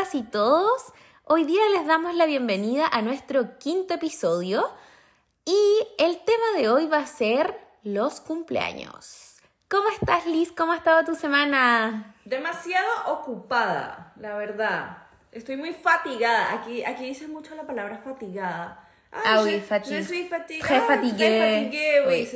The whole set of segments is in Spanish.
todas y todos. Hoy día les damos la bienvenida a nuestro quinto episodio y el tema de hoy va a ser los cumpleaños. ¿Cómo estás, Liz? ¿Cómo ha estado tu semana? Demasiado ocupada, la verdad. Estoy muy fatigada. Aquí, aquí dice mucho la palabra fatigada. Ah oui. Très fatiguée. Très fatiguée, oui.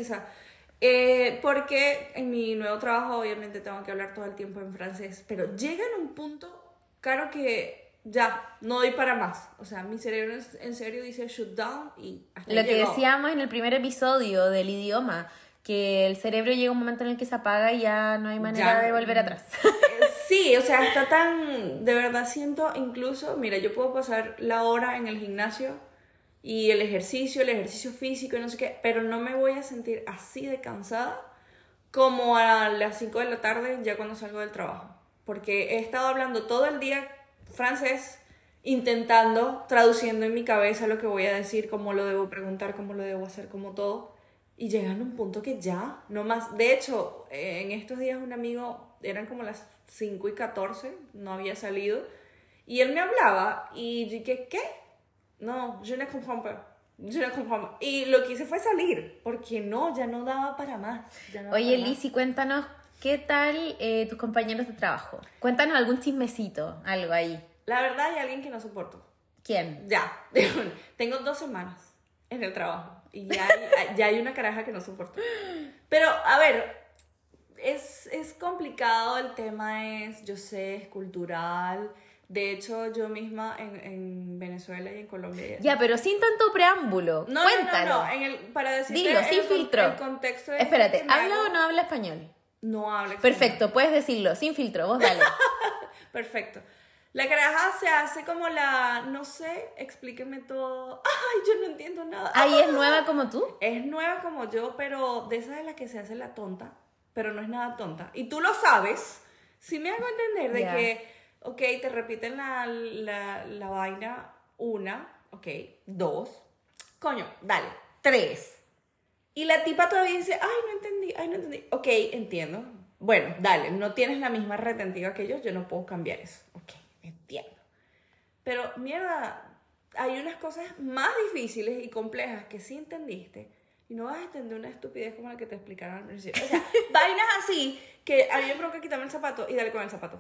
Eh, porque en mi nuevo trabajo obviamente tengo que hablar todo el tiempo en francés, pero llega en un punto, claro que ya, no doy para más. O sea, mi cerebro en- serio dice shut down y hasta Lo que llegó. decíamos en el primer episodio del idioma, que el cerebro llega un momento en el que se apaga y ya no hay manera Ya. de volver atrás. Eh, Sí, o sea, está tan, de verdad siento incluso, mira, yo puedo pasar la hora en el gimnasio y el ejercicio, el ejercicio físico y no sé qué, pero no me voy a sentir así de cansada como a las 5 de la tarde ya cuando salgo del trabajo, porque he estado hablando todo el día francés, intentando, traduciendo en mi cabeza lo que voy a decir, cómo lo debo preguntar, cómo lo debo hacer, como todo. Y llegando a un punto que ya, no más. De hecho, eh, en estos días un amigo, eran como las 5 y 14, no había salido, y él me hablaba y dije, ¿qué? No, je ne comprends pas. Je ne comprends pas. Y lo que hice fue salir, porque no, ya no daba para más. ya no Oye, para más. Liz, y cuéntanos, ¿qué tal eh, tus compañeros de trabajo? Cuéntanos algún chismecito, algo ahí. La verdad hay alguien que no soporto. ¿Quién? Ya, tengo dos semanas en el trabajo y ya hay, ya hay una caraja que no soporto. Pero, a ver, es, es complicado, el tema es, yo sé, es cultural. De hecho, yo misma en, en Venezuela y en Colombia... Ya, pero sin tanto preámbulo. no, no, Cuéntalo. no, no, en el, para decirte Dilo, el sin con- filtro. El contexto de Espérate, ¿habla o no habla español? No habla. Perfecto, puedes decirlo, sin filtro, vos dale. Perfecto. La caraja se hace como la, no sé, explíqueme todo. Ay, yo no entiendo nada. Ahí es nueva como tú. Es nueva como yo, pero de esas de las que se hace la tonta, pero no es nada tonta. Y tú lo sabes, si me hago entender de que, ok, te repiten la, la, la vaina una, ok, dos, coño, dale, tres. Y la tipa todavía dice, ay, no entendí, ay, no entendí. Ok, entiendo. Bueno, dale, no tienes la misma retentiva que yo, yo no puedo cambiar eso. Ok, entiendo. Pero, mierda, hay unas cosas más difíciles y complejas que sí entendiste y no vas a entender una estupidez como la que te explicaron al principio. O sea, vainas así que a mí me provoca quitarme el zapato y darle con el zapato.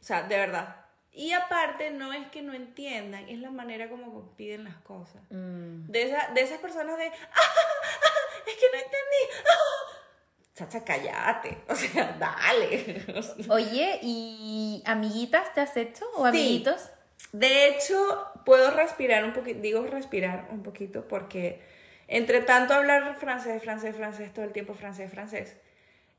O sea, de verdad. Y aparte, no es que no entiendan, es la manera como piden las cosas. Mm. De, esa- de esas personas de, "Ah, ah, es que no entendí. ah". Chacha, cállate. O sea, dale. Oye, ¿y amiguitas te has hecho? ¿O Sí. amiguitos? De hecho, puedo respirar un poquito, digo respirar un poquito porque entre tanto hablar francés, francés, francés, todo el tiempo francés, francés,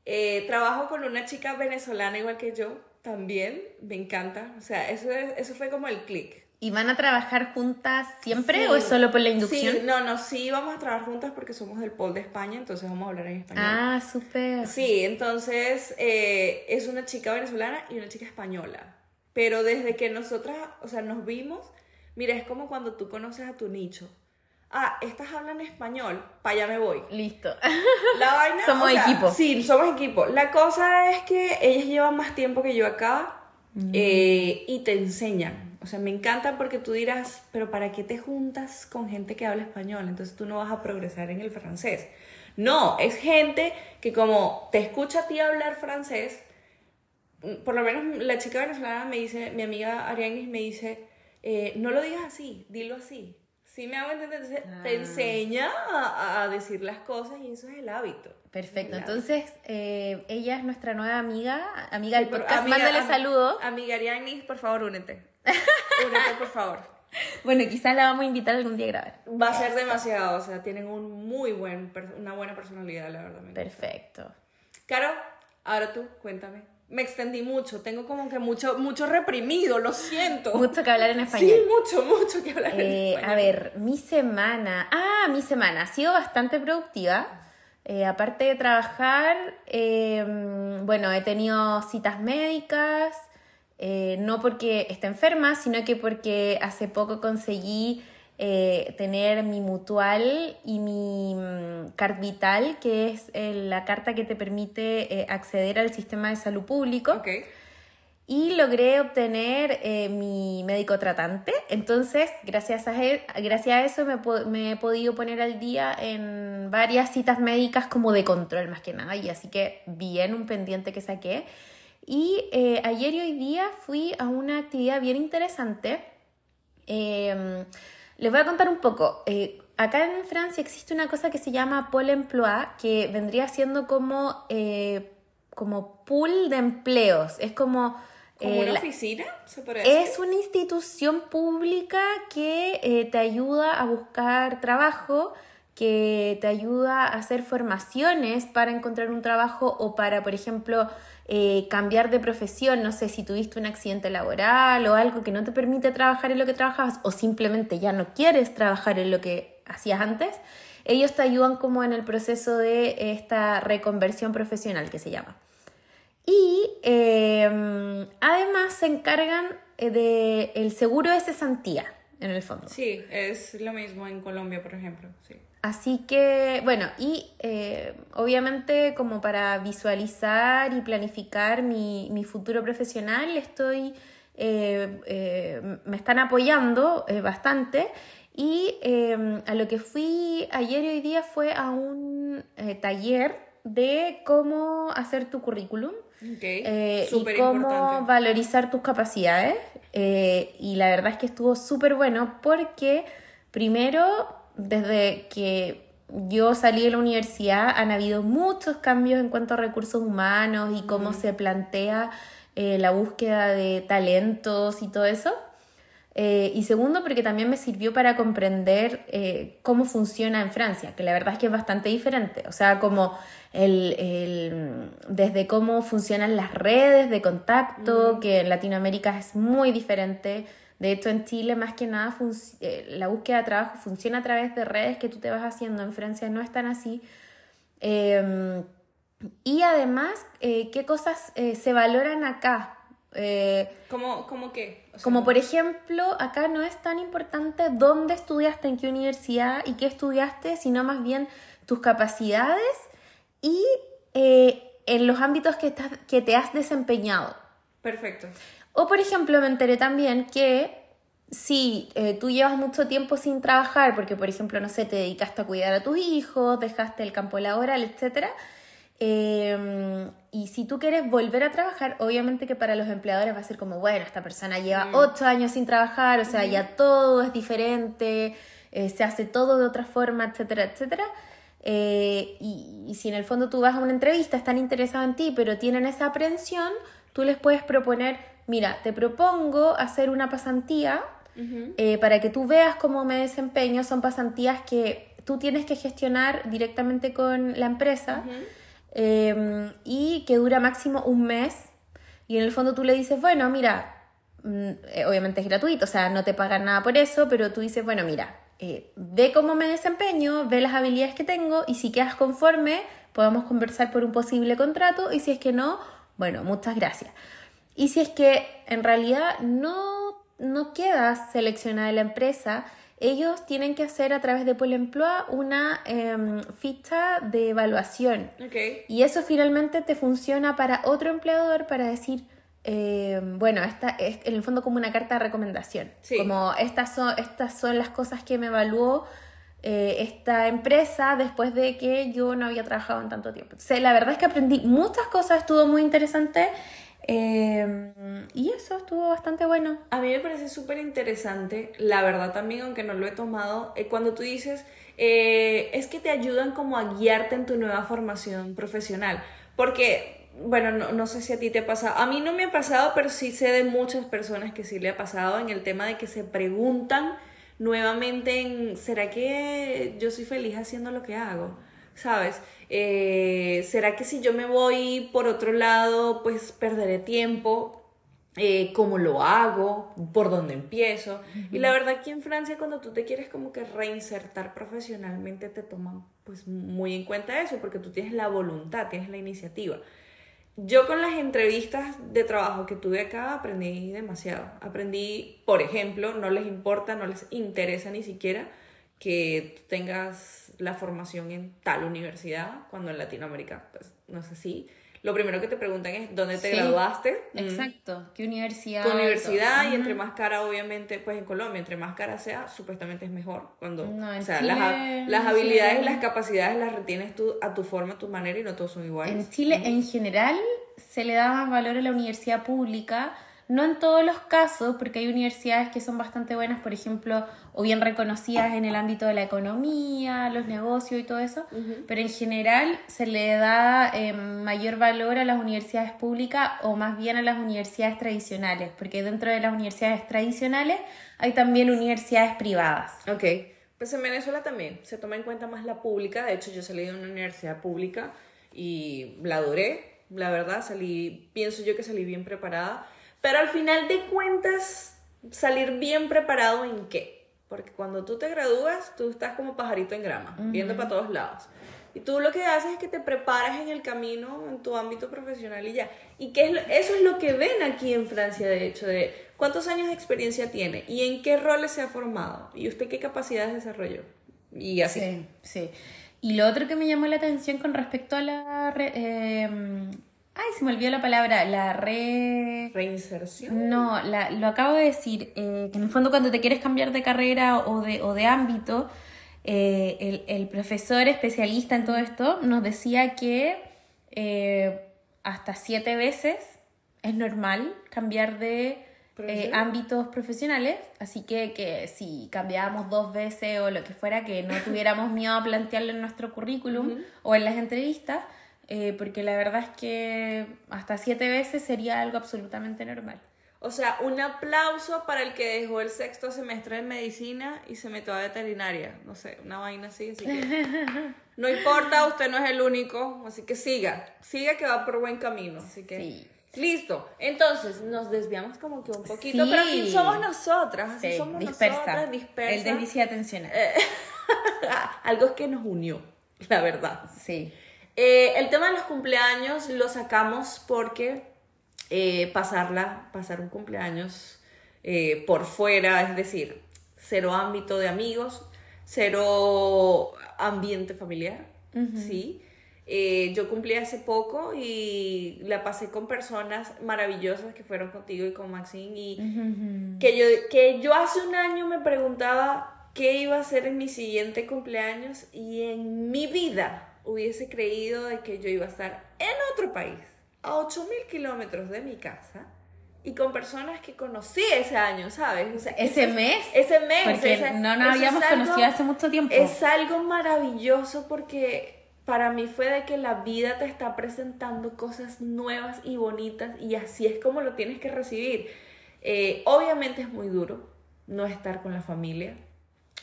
eh, trabajo con una chica venezolana igual que yo, también, me encanta, o sea, eso, es- eso fue como el click. ¿Y van a trabajar juntas siempre Sí. o es solo por la inducción? Sí, no, no, sí vamos a trabajar juntas porque somos del Pol de España, entonces vamos a hablar en español. Ah, súper. Sí, entonces eh, es una chica venezolana y una chica española. Pero desde que nosotras, o sea, nos vimos, mira, es como cuando tú conoces a tu nicho. Ah, estas hablan español, para allá me voy. Listo. La vaina, Somos o sea, equipo. Sí, somos equipo. La cosa es que ellas llevan más tiempo que yo acá Mm. eh, y te enseñan. O sea, me encanta porque tú dirás, pero ¿para qué te juntas con gente que habla español? Entonces tú no vas a progresar en el francés. No, es gente que como te escucha a ti hablar francés, mm, por lo menos la chica venezolana me dice, mi amiga Arianis me dice, eh, no lo digas así, dilo así. Sí me hago entender, entonces te Ah. enseña a, a decir las cosas y eso es el hábito. Perfecto. El Entonces, eh, ella es nuestra nueva amiga, amiga del Sí, podcast. amiga- Mándale saludos. Amiga Arianis, por favor, únete. Únete, por favor. Bueno, quizás la vamos a invitar algún día a grabar. Va a ser demasiado, o sea, tienen un muy buen, una buena personalidad, la verdad. Perfecto. Caro, ahora tú, cuéntame. Me extendí mucho, tengo como que mucho, mucho reprimido, lo siento. Mucho que hablar en español. Sí, mucho, mucho que hablar. en Eh, español. a ver, mi semana. Ah, mi semana ha sido bastante productiva. Eh, aparte de trabajar, eh, bueno, he tenido citas médicas, eh, no porque esté enferma, sino que porque hace poco conseguí eh, tener mi mutual y mi mm, Card Vital, que es eh, la carta que te permite acceder al sistema de salud público. Y logré obtener mi médico tratante. Entonces, gracias a, gracias a eso me, me, he podido poner al día en varias citas médicas como de control más que nada. Y así que bien un pendiente que saqué. Y eh, ayer y hoy día fui a una actividad bien interesante. Em, les voy a contar un poco. Eh, acá en Francia existe una cosa que se llama Pôle emploi, que vendría siendo como, como pool de empleos. Es como ¿Como una eh, oficina? es una institución pública que eh, te ayuda a buscar trabajo, que te ayuda a hacer formaciones para encontrar un trabajo o para, por ejemplo, eh, cambiar de profesión. No sé si tuviste un accidente laboral o algo que no te permite trabajar en lo que trabajabas o simplemente ya no quieres trabajar en lo que hacías antes. Ellos te ayudan como en el proceso de esta reconversión profesional que se llama. Y em, además se encargan eh, del el seguro de cesantía, en el fondo. Sí, es lo mismo en Colombia, por ejemplo. Sí. Así que, bueno, y eh, obviamente como para visualizar y planificar mi, mi futuro profesional, estoy, eh, me están apoyando bastante y a lo que fui ayer y hoy día fue a un taller de cómo hacer tu currículum. Eh, y cómo valorizar tus capacidades. Eh, y la verdad es que estuvo súper bueno porque primero, desde que yo salí de la universidad, han habido muchos cambios en cuanto a recursos humanos y cómo se plantea eh, la búsqueda de talentos y todo eso. y segundo, porque también me sirvió para comprender cómo funciona en Francia, que la verdad es que es bastante diferente. O sea, como el, desde cómo funcionan las redes de contacto, que en Latinoamérica es muy diferente. De hecho, en Chile más que nada eh, la búsqueda de trabajo funciona a través de redes que tú te vas haciendo. En Francia no es tan así. Em, y además, eh, ¿qué cosas eh, se valoran acá? ¿Cómo, ¿Cómo, qué? como por ejemplo, acá no es tan importante dónde estudiaste, en qué universidad y qué estudiaste, sino más bien tus capacidades y eh, en los ámbitos que, que te has desempeñado. Perfecto. O por ejemplo, me enteré también que si eh, tú llevas mucho tiempo sin trabajar, porque por ejemplo, no sé, te dedicaste a cuidar a tus hijos, dejaste el campo laboral, etc. Em, y si tú quieres volver a trabajar, obviamente que para los empleadores va a ser como, bueno, esta persona lleva mm. ocho años sin trabajar, o sea, ya todo es diferente, eh, se hace todo de otra forma, etcétera, etcétera. Eh, y, si en el fondo tú vas a una entrevista, están interesados en ti, pero tienen esa aprensión, tú les puedes proponer, mira, te propongo hacer una pasantía eh, para que tú veas cómo me desempeño. Son pasantías que tú tienes que gestionar directamente con la empresa em, y que dura máximo un mes. Y en el fondo tú le dices, bueno, mira, mm, eh, obviamente es gratuito, o sea, no te pagan nada por eso, pero tú dices, bueno, mira, eh, ve cómo me desempeño, ve las habilidades que tengo y si quedas conforme, podemos conversar por un posible contrato y si es que no, bueno, muchas gracias. Y si es que en realidad no, no quedas seleccionada la empresa, ellos tienen que hacer a través de Polo Emploi una em, ficha de evaluación. Y eso finalmente te funciona para otro empleador para decir, eh, bueno, esta es en el fondo como una carta de recomendación. Como estas son, estas son las cosas que me evaluó eh, esta empresa después de que yo no había trabajado en tanto tiempo. la verdad es que aprendí muchas cosas, estuvo muy interesante. Eh, y eso estuvo bastante bueno. A mí me parece súper interesante, la verdad también, aunque no lo he tomado, cuando tú dices, es que te ayudan como a guiarte en tu nueva formación profesional. Porque bueno, no, no, sé si a ti te ha pasado, a mí no me ha pasado, pero sí sé de muchas personas que sí le ha pasado en el tema de que se preguntan nuevamente en, ¿será que yo soy feliz haciendo lo que hago? ¿Sabes? Eh, ¿Será que si yo me voy por otro lado, pues perderé tiempo? Eh, ¿Cómo lo hago? ¿Por dónde empiezo? Y la verdad aquí en Francia cuando tú te quieres como que reinsertar profesionalmente te toman pues muy en cuenta eso porque tú tienes la voluntad, tienes la iniciativa. Yo con las entrevistas de trabajo que tuve acá aprendí demasiado. Aprendí, por ejemplo, no les importa, no les interesa ni siquiera que tengas la formación en tal universidad, cuando en Latinoamérica pues, no es así. lo primero que te preguntan es dónde te Sí. graduaste. Mm. Exacto. ¿Qué universidad? Tu universidad y entre más cara, obviamente, pues en Colombia, entre más cara sea, supuestamente es mejor. Cuando, No, o sea, Chile, las, las habilidades Chile- las capacidades las retienes tú a tu forma, a tu manera y no todos son iguales. En Chile, en general, se le da más valor a la universidad pública. No en todos los casos, porque hay universidades que son bastante buenas, por ejemplo, o bien reconocidas en el ámbito de la economía, los negocios y todo eso, pero en general se le da eh, mayor valor a las universidades públicas o más bien a las universidades tradicionales, porque dentro de las universidades tradicionales hay también universidades privadas. Ok, pues en Venezuela también se toma en cuenta más la pública. De hecho, yo salí de una universidad pública y la adoré. La verdad, salí, pienso yo que salí bien preparada. Pero al final de cuentas, salir bien preparado en qué? Porque cuando tú te gradúas, tú estás como pajarito en grama, viendo para todos lados. Y tú lo que haces es que te preparas en el camino, en tu ámbito profesional y ya. Y que es lo- eso es lo que ven aquí en Francia, de hecho, de cuántos años de experiencia tiene y en qué roles se ha formado y usted qué capacidades desarrolló. Y así. Sí, sí. Y lo otro que me llamó la atención con respecto a la... eh, ay, se me olvidó la palabra. La re... Reinserción. No, la- lo acabo de decir, eh, que en el fondo cuando te quieres cambiar de carrera o de, o de ámbito, eh, el, el profesor especialista en todo esto nos decía que eh, hasta siete veces es normal cambiar de eh, ámbitos profesionales, así que, que si cambiábamos dos veces o lo que fuera, que no tuviéramos miedo a plantearlo en nuestro currículum o en las entrevistas, eh, porque la verdad es que hasta siete veces sería algo absolutamente normal. O sea, un aplauso para el que dejó el sexto semestre de medicina y se metió a veterinaria. No sé, una vaina así, así que... No importa, usted no es el único, así que siga. Siga que va por buen camino. Así que... Sí. Listo. Entonces, nos desviamos como que un poquito, Sí. pero así somos nosotras, así Sí, somos dispersa. nosotras, dispersa. El déficit atencional. Algo que nos unió, la verdad. sí. Eh, el tema de los cumpleaños lo sacamos porque eh, pasarla, pasar un cumpleaños eh, por fuera, es decir, cero ámbito de amigos, cero ambiente familiar, ¿sí? Eh, yo cumplí hace poco y la pasé con personas maravillosas que fueron contigo y con Maxine y que yo, que yo hace un año me preguntaba qué iba a hacer en mi siguiente cumpleaños y en mi vida hubiese creído de que yo iba a estar en otro país, a 8000 kilómetros de mi casa y con personas que conocí ese año, ¿sabes? O sea, Ese mes, Ese mes. Porque ese- no nos habíamos algo- conocido hace mucho tiempo. es algo maravilloso porque para mí fue de que la vida te está presentando cosas nuevas y bonitas y así es como lo tienes que recibir. Eh, obviamente es muy duro no estar con la familia.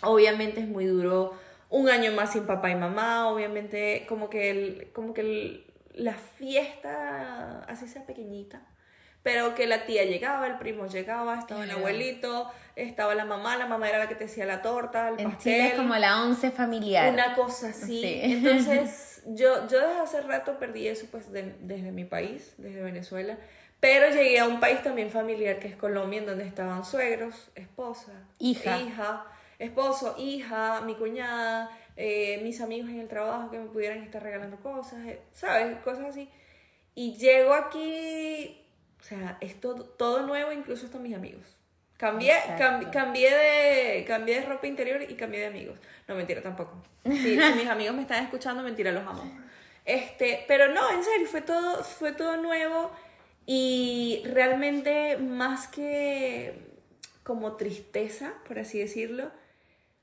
Obviamente es muy duro un año más sin papá y mamá. Obviamente como que, el, como que el- la fiesta, así sea pequeñita, pero que la tía llegaba, el primo llegaba, estaba el abuelito, estaba la mamá, la mamá era la que te hacía la torta, el en pastel. Chile es como la once familiar. Una cosa así. Sí. Entonces, yo, yo desde hace rato perdí eso pues de- desde mi país, desde Venezuela. Pero llegué a un país también familiar que es Colombia, en donde estaban suegros, esposa, Hija. hija esposo, hija, mi cuñada, eh, mis amigos en el trabajo que me pudieran estar regalando cosas, eh, ¿sabes? Cosas así. Y llego aquí, o sea, es todo, todo nuevo, incluso hasta mis amigos. Cambié, cam- cambié, de, cambié de ropa interior y cambié de amigos. No, mentira tampoco. Si, si mis amigos me están escuchando, mentira, los amo. Este, pero no, en serio, fue todo, fue todo nuevo y realmente más que como tristeza, por así decirlo,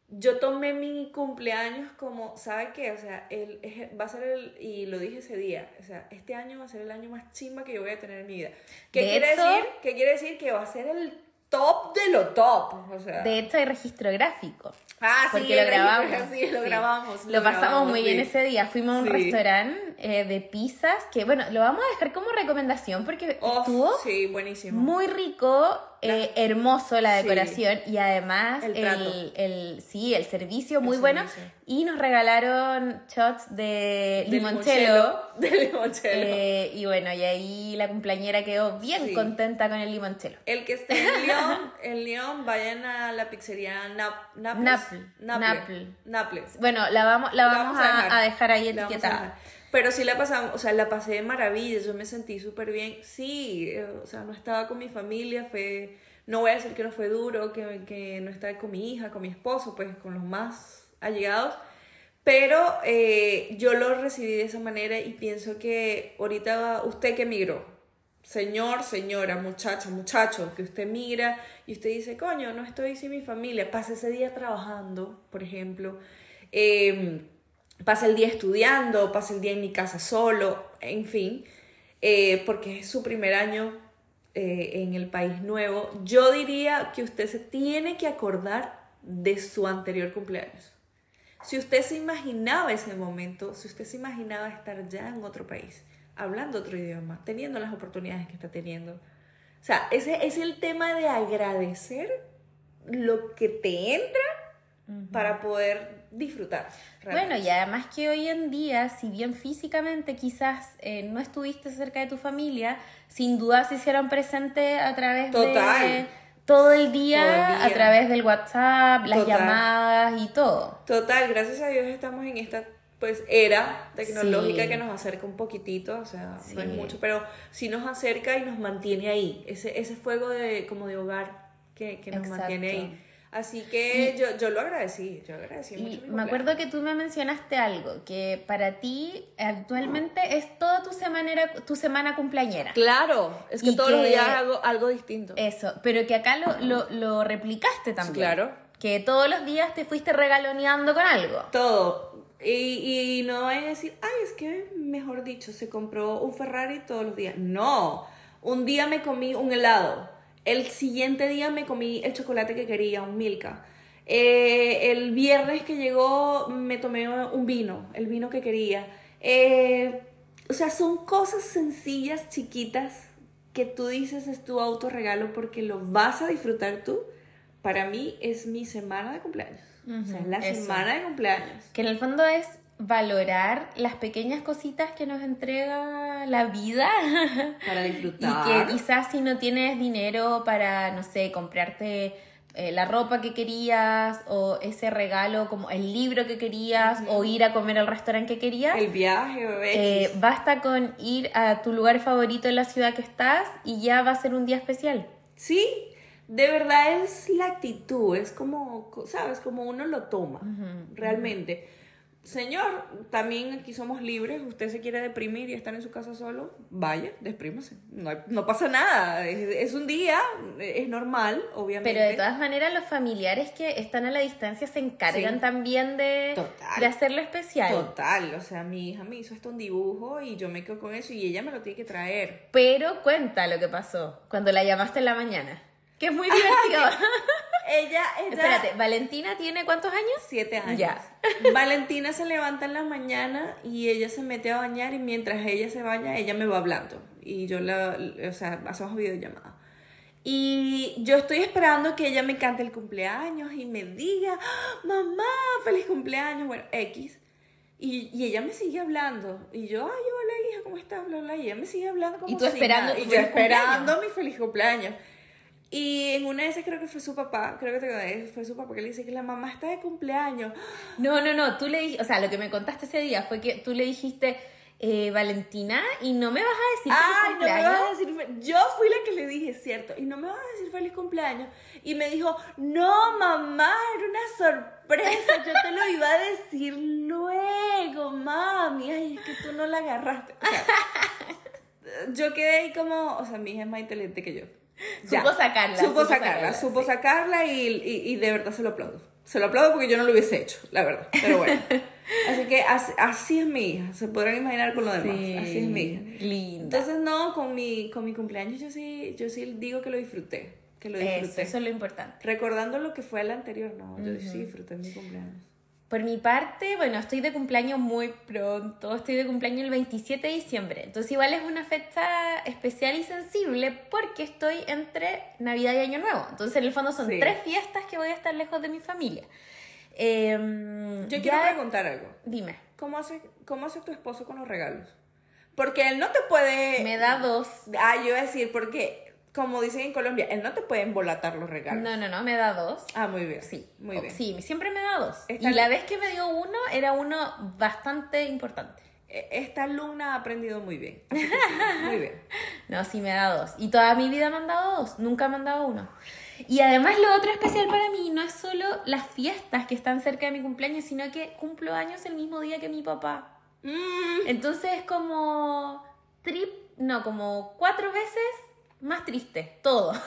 yo tomé mi cumpleaños como, ¿sabe qué? O sea, el, va a ser el, y lo dije ese día, o sea, este año va a ser el año más chimba que yo voy a tener en mi vida. ¿Qué De quiere hecho- decir? ¿Qué quiere decir? Que va a ser el top de lo top, o sea. De hecho, hay registro gráfico. ah, sí, porque lo el- grabamos. Sí, lo sí. grabamos. Lo pasamos grabamos, muy sí. bien ese día. Fuimos a un Sí. restaurante eh, de pizzas que, bueno, lo vamos a dejar como recomendación porque estuvo sí, buenísimo. muy rico, eh, hermoso la Sí. decoración y además El el, sí, el servicio muy El bueno. servicio. Y nos regalaron shots de limoncello. De limoncello. eh, y bueno, y ahí la cumpleañera quedó bien Sí. contenta con el limoncello. El que esté en León, en León, vayan a la pizzería Nap Naples. Napl, Naple. Napl. Naples. Bueno, la vamos, la La vamos, a, a dejar ahí etiquetada. Pero sí la pasamos, o sea, la pasé de maravilla, yo me sentí súper bien. Sí, eh, o sea, no estaba con mi familia, fue, no voy a decir que no fue duro, que, que no estaba con mi hija, con mi esposo, pues con los más allegados. Pero eh, yo lo recibí de esa manera y pienso que ahorita usted que emigró, señor, señora, muchacha, muchacho, que usted migra y usted dice, coño, no estoy sin mi familia, pasa ese día trabajando, por ejemplo, eh, pasa el día estudiando, pasa el día en mi casa solo, en fin, eh, porque es su primer año eh, en el país nuevo, yo diría que usted se tiene que acordar de su anterior cumpleaños. Si usted se imaginaba ese momento, si usted se imaginaba estar ya en otro país, hablando otro idioma, teniendo las oportunidades que está teniendo. O sea, ese es el tema de agradecer lo que te entra para poder disfrutar. Bueno, y además que hoy en día, si bien físicamente quizás eh, no estuviste cerca de tu familia, sin duda se hicieron presentes a través de todo el, día, a través del WhatsApp, las llamadas y todo. Total, gracias a Dios estamos en esta pues era tecnológica que nos acerca un poquitito, o sea, no es mucho, pero sí nos acerca y nos mantiene ahí, ese, ese fuego de como de hogar que, que nos mantiene ahí. Así que yo, yo lo agradecí, yo agradecí mucho. me acuerdo que tú me mencionaste algo, que para ti actualmente es toda tu semana, tu semana cumpleañera. Claro, es que todos los días hago algo distinto. Eso, pero que acá lo, lo, lo replicaste también. claro. Que todos los días te fuiste regaloneando con algo. Todo. Y, y no es decir, ay, es que, mejor dicho, se compró un Ferrari todos los días. No, un día me comí un helado el siguiente día me comí el chocolate que quería, un Milka. Eh, el viernes que llegó me tomé un vino, el vino que quería. Eh, o sea, son cosas sencillas, chiquitas, que tú dices es tu autorregalo porque lo vas a disfrutar tú. Para mí es mi semana de cumpleaños. o sea, es la semana de cumpleaños. Que en el fondo es valorar las pequeñas cositas que nos entrega la vida. Para disfrutar. y que quizás si no tienes dinero para, no sé, comprarte eh, la ropa que querías o ese regalo como el libro que querías o ir a comer al restaurante que querías. El viaje, eh, Basta con ir a tu lugar favorito en la ciudad que estás y ya va a ser un día especial. Sí, de verdad es la actitud, es como, ¿sabes? Como uno lo toma, realmente. Señor, también aquí somos libres. Usted se quiere deprimir y estar en su casa solo, vaya, desprímase. No, no pasa nada. Es, un día, es normal, obviamente. Pero de todas maneras, los familiares que están a la distancia se encargan también de, de hacerlo especial. Total. O sea, mi hija me hizo esto un dibujo y yo me quedo con eso y ella me lo tiene que traer. Pero cuenta lo que pasó cuando la llamaste en la mañana. Que es muy divertido. Ella, ella... Espérate, ¿Valentina tiene cuántos años? Siete años. Ya. Valentina se levanta en la mañana y ella se mete a bañar y mientras ella se baña, ella me va hablando. Y yo la, o sea, hacemos videollamada. Y yo estoy esperando que ella me cante el cumpleaños y me diga, ¡Ah, mamá, feliz cumpleaños, bueno, X. Y, y, ella me sigue hablando. Y yo, ay, hola hija, ¿cómo estás? Bla, bla. Y ella me sigue hablando como Y tú esperando Y yo esperando mi feliz cumpleaños. Y en una de esas creo que fue su papá, creo que te fue su papá que le dice que la mamá está de cumpleaños. No, no, no, tú le dijiste, o sea, lo que me contaste ese día fue que tú le dijiste, eh, Valentina, y no me vas a decir feliz cumpleaños. No me vas a decir, yo fui la que le dije, cierto, y no me vas a decir feliz cumpleaños. Y me dijo, no, mamá, era una sorpresa, yo te lo iba a decir luego, mami, ay, es que tú no la agarraste. O sea, yo quedé ahí como, o sea, mi hija es más inteligente que yo. Supo sacarla. Supo, sacarla, supo sacarla y, y, de verdad se lo aplaudo. Se lo aplaudo porque yo no lo hubiese hecho, la verdad. Pero bueno. así que así, es mi hija. Se podrán imaginar con lo demás. Así es mi hija. Linda. Entonces, no, con mi, con mi cumpleaños yo sí, yo sí digo que lo disfruté. Que lo disfruté. Eso, es lo importante. Recordando lo que fue el anterior, no. Yo sí disfruté mi cumpleaños. Por mi parte, bueno, estoy de cumpleaños muy pronto, estoy de cumpleaños el 27 de diciembre, entonces igual es una fecha especial y sensible porque estoy entre Navidad y Año Nuevo, entonces en el fondo son tres fiestas que voy a estar lejos de mi familia. Em, Yo quiero preguntar algo. Dime. ¿Cómo hace, ¿Cómo hace tu esposo con los regalos? Porque él no te puede... Me da dos. Ah, yo iba a decir, porque como dicen en Colombia, él no te puede embolatar los regalos. No, no, no, me da dos. Ah, muy bien. Sí, muy bien. Sí, siempre me da dos. y la vez que me dio uno, era uno bastante importante. e- esta alumna ha aprendido muy bien. Sí, muy bien. No, sí me da dos. Y toda mi vida me han dado dos, nunca me han dado uno. Y además lo otro especial para mí no es solo las fiestas que están cerca de mi cumpleaños, sino que cumplo años el mismo día que mi papá. Mm, Entonces es como trip, no, como cuatro veces más triste, todo.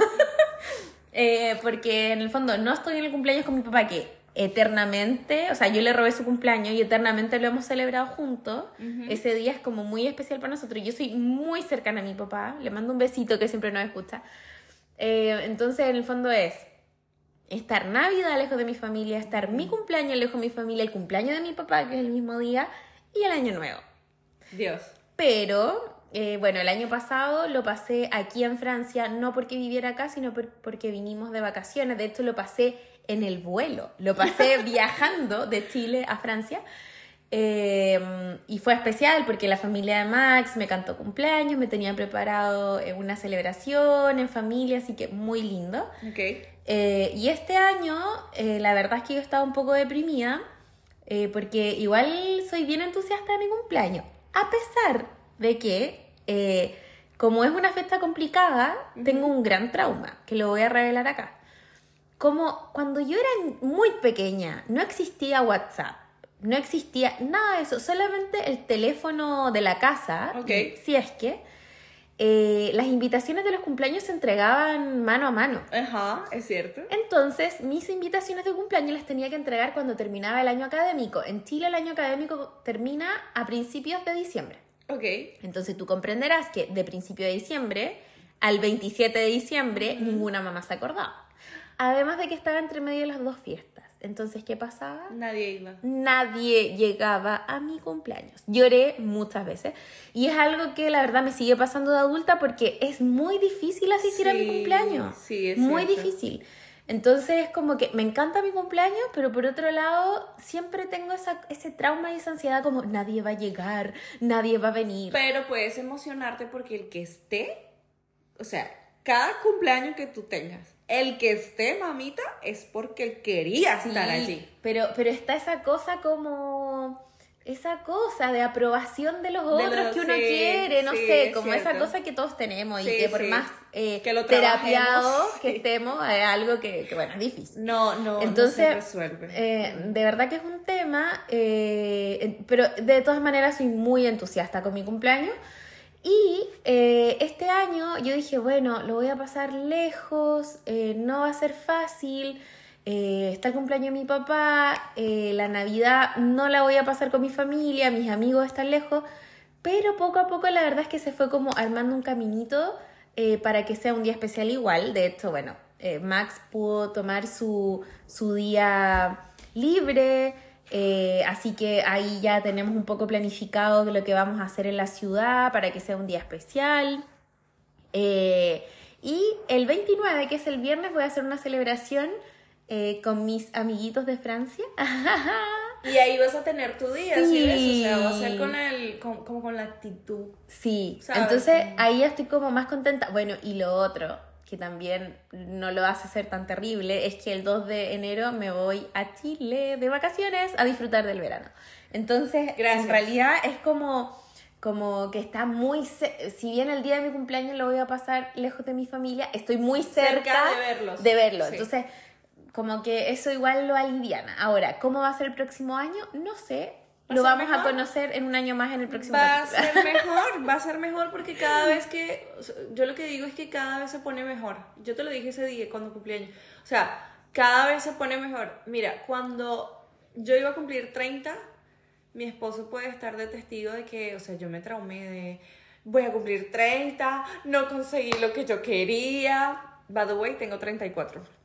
Eh, porque en el fondo no estoy en el cumpleaños con mi papá que eternamente, o sea, yo le robé su cumpleaños y eternamente lo hemos celebrado juntos. Ese día es como muy especial para nosotros. Yo soy muy cercana a mi papá, le mando un besito que siempre nos escucha. Eh, entonces, en el fondo es estar Navidad lejos de mi familia, estar mi cumpleaños lejos de mi familia, el cumpleaños de mi papá, que es el mismo día, y el año nuevo. Dios. Pero, eh, bueno, el año pasado lo pasé aquí en Francia, no porque viviera acá, sino por- porque vinimos de vacaciones. De hecho, lo pasé en el vuelo, lo pasé viajando de Chile a Francia. Eh, y fue especial porque la familia de Max me cantó cumpleaños, me tenían preparado eh, una celebración en familia, así que muy lindo. Ok. Eh, y este año, la verdad es que yo estaba un poco deprimida, porque igual soy bien entusiasta de mi cumpleaños, a pesar de que, eh, como es una fiesta complicada, tengo un gran trauma, que lo voy a revelar acá. Como cuando yo era muy pequeña, no existía WhatsApp, no existía nada de eso, solamente el teléfono de la casa, Ok. si es que, eh, las invitaciones de los cumpleaños se entregaban mano a mano. Ajá, es cierto. Entonces, mis invitaciones de cumpleaños las tenía que entregar cuando terminaba el año académico. En Chile el año académico termina a principios de diciembre. Ok. Entonces tú comprenderás que de principio de diciembre al 27 de diciembre ninguna mamá se acordaba. Además de que estaba entre medio de las dos fiestas. Entonces, ¿qué pasaba? Nadie iba. Nadie llegaba a mi cumpleaños. Lloré muchas veces. Y es algo que la verdad me sigue pasando de adulta porque es muy difícil asistir a mi Sí, cumpleaños. sí, es Muy cierto. difícil. Entonces, como que me encanta mi cumpleaños, pero por otro lado, siempre tengo esa, ese trauma y esa ansiedad como nadie va a llegar, nadie va a venir. Pero puedes emocionarte porque el que esté, o sea, cada cumpleaños que tú tengas, el que esté, mamita, es porque él quería Sí, estar allí. Pero, pero está esa cosa como. Esa cosa de aprobación de los De otros los- que uno sí, quiere, no sí, sé, es como esa cosa que todos tenemos y que por más eh, Que lo terapiados que estemos, es algo que, que, bueno, es difícil. No, no, Entonces, no se resuelve. eh, de verdad que es un tema, eh, pero de todas maneras soy muy entusiasta con mi cumpleaños. Y este año yo dije, bueno, lo voy a pasar lejos, no va a ser fácil, eh, está el cumpleaños de mi papá, eh, la Navidad no la voy a pasar con mi familia, mis amigos están lejos, pero poco a poco la verdad es que se fue como armando un caminito eh, para que sea un día especial igual. De hecho, bueno, Max pudo tomar su, su día libre, así que ahí ya tenemos un poco planificado lo que vamos a hacer en la ciudad para que sea un día especial. Y el 29, que es el viernes, voy a hacer una celebración eh, con mis amiguitos de Francia. Y ahí vas a tener tu día, ¿sí, Sí. ves? O sea, va a ser con el, con- como con la actitud. Sí, ¿Sabes? entonces ahí estoy como más contenta. Bueno, y lo otro, que también no lo hace ser tan terrible, es que el 2 de enero me voy a Chile de vacaciones a disfrutar del verano. Entonces, Gracias. en realidad es como, como que está muy... Si bien el día de mi cumpleaños lo voy a pasar lejos de mi familia, estoy muy cerca, Cerca de verlos. de verlo. Sí. Entonces, como que eso igual lo aliviana. Ahora, ¿cómo va a ser el próximo año? No sé. ¿Va a Lo vamos a conocer en un año más en el próximo Va a ser mejor, va a ser mejor porque cada vez que, yo lo que digo es que cada vez se pone mejor. Yo te lo dije ese día cuando cumpleaños. O sea, cada vez se pone mejor. Mira, cuando yo iba a cumplir 30, mi esposo puede estar de testigo de que, o sea, yo me traumé de, voy a cumplir 30, no conseguí lo que yo quería. By the way, tengo 34.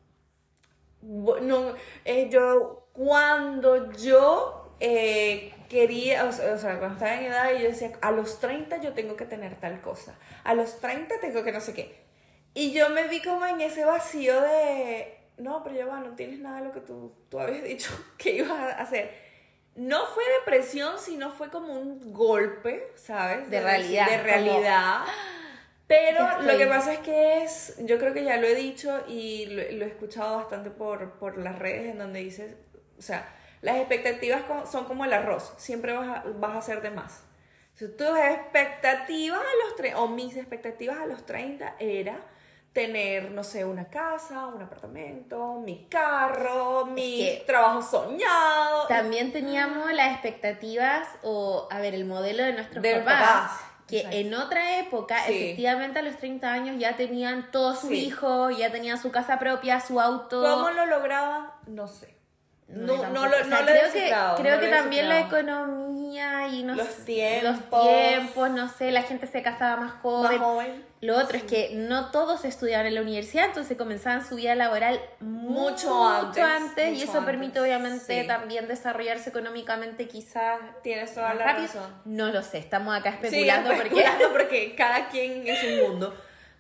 No, eh, yo, cuando yo eh, quería, o sea, cuando estaba en edad, yo decía, a los 30 yo tengo que tener tal cosa, a los 30 tengo que no sé qué. Y yo me vi como en ese vacío de, no, pero ya va, no tienes nada de lo que tú, tú habías dicho que ibas a hacer. No fue depresión, sino fue como un golpe, ¿sabes? De realidad, De como- realidad. Pero lo que pasa es que es, yo creo que ya lo he dicho y lo, lo he escuchado bastante por, por las redes en donde dices, o sea, las expectativas son como el arroz, siempre vas a, vas a hacer de más. Entonces, tus expectativas a los 30, o mis expectativas a los 30 era tener, no sé, una casa, un apartamento, mi carro, mi que trabajo soñado. También teníamos las expectativas o, a ver, el modelo de nuestros De papás, papás, que exacto. en otra época, Sí. efectivamente a los 30 años ya tenían todo su Sí. hijo, ya tenían su casa propia, su auto. ¿Cómo lo lograban? No sé. No, no, tampoco. lo, O sea, no lo he creo que, creo no que también la economía y no Los sé, tiempos. los tiempos, no sé, la gente se casaba más Más joven. joven. Lo otro es que no todos estudiaban en la universidad, entonces comenzaban su vida laboral mucho, antes, antes, y mucho eso antes, permite obviamente sí. también desarrollarse económicamente quizás Tienes toda la rápido. razón. No lo sé, estamos acá Sí, especulando porque porque cada quien es un mundo.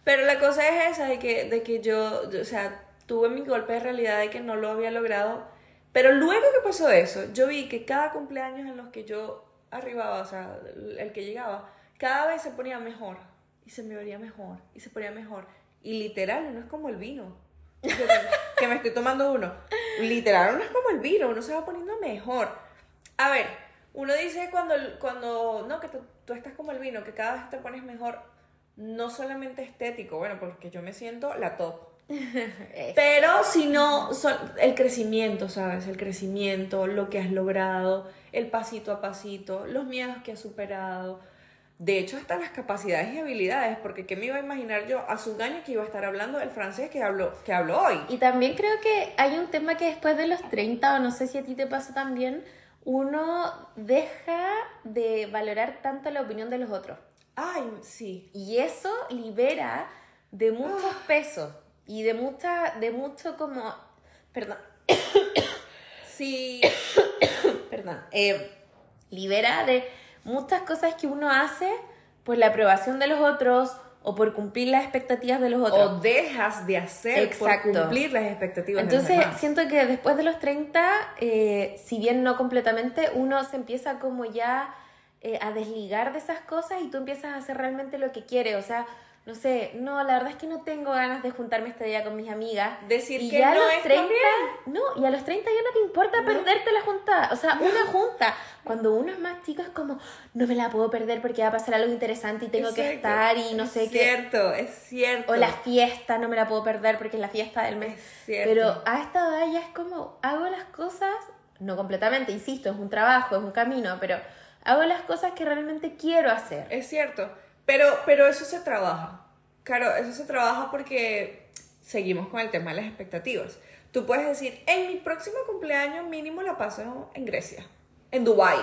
Pero la cosa es esa, de que, de que yo, yo, o sea, tuve mi golpe de realidad de que no lo había logrado. Pero luego que pasó eso, yo vi que cada cumpleaños en los que yo arribaba, o sea, el que llegaba, cada vez se ponía mejor. Y se me vería mejor, y se ponía mejor. Y literal, uno es como el vino. Que, me estoy tomando uno. Literal, uno es como el vino, uno se va poniendo mejor. A ver, uno dice cuando, cuando no, que tú, tú estás como el vino, que cada vez te pones mejor, no solamente estético, bueno, porque yo me siento la top. Pero si no, son- el crecimiento, ¿sabes? El crecimiento, lo que has logrado, el pasito a pasito, los miedos que has superado. De hecho, hasta las capacidades y habilidades, porque ¿qué me iba a imaginar yo hace un año que iba a estar hablando el francés que hablo, que hablo hoy? Y también creo que hay un tema que después de los 30, o no sé si a ti te pasa también, uno deja de valorar tanto la opinión de los otros. Ay, sí. Y eso libera de muchos pesos y de mucha, de mucho como, perdón, Sí, perdón, eh, libera de muchas cosas que uno hace por la aprobación de los otros o por cumplir las expectativas de los otros. o dejas de hacer Exacto. por cumplir las expectativas de Entonces, los demás. siento que después de los 30, eh, si bien no completamente, uno se empieza como ya eh, a desligar de esas cosas y tú empiezas a hacer realmente lo que quieres. O sea, no sé, no, la verdad es que no tengo ganas de juntarme este día con mis amigas. Decir y que ya a los está 30, bien. no, y a los 30 ya no te importa perderte la junta. O sea, una junta. Cuando uno es más chico es como, no me la puedo perder porque va a pasar algo interesante y tengo que estar y no sé es qué. cierto, es cierto. O la fiesta, no me la puedo perder porque es la fiesta del mes. Es cierto. Pero a esta edad ya es como, hago las cosas, no completamente, insisto, es un trabajo, es un camino, pero hago las cosas que realmente quiero hacer. Es cierto, pero, pero eso se trabaja. Claro, eso se trabaja porque seguimos con el tema de las expectativas. Tú puedes decir, en mi próximo cumpleaños mínimo la paso en Grecia, en Dubai.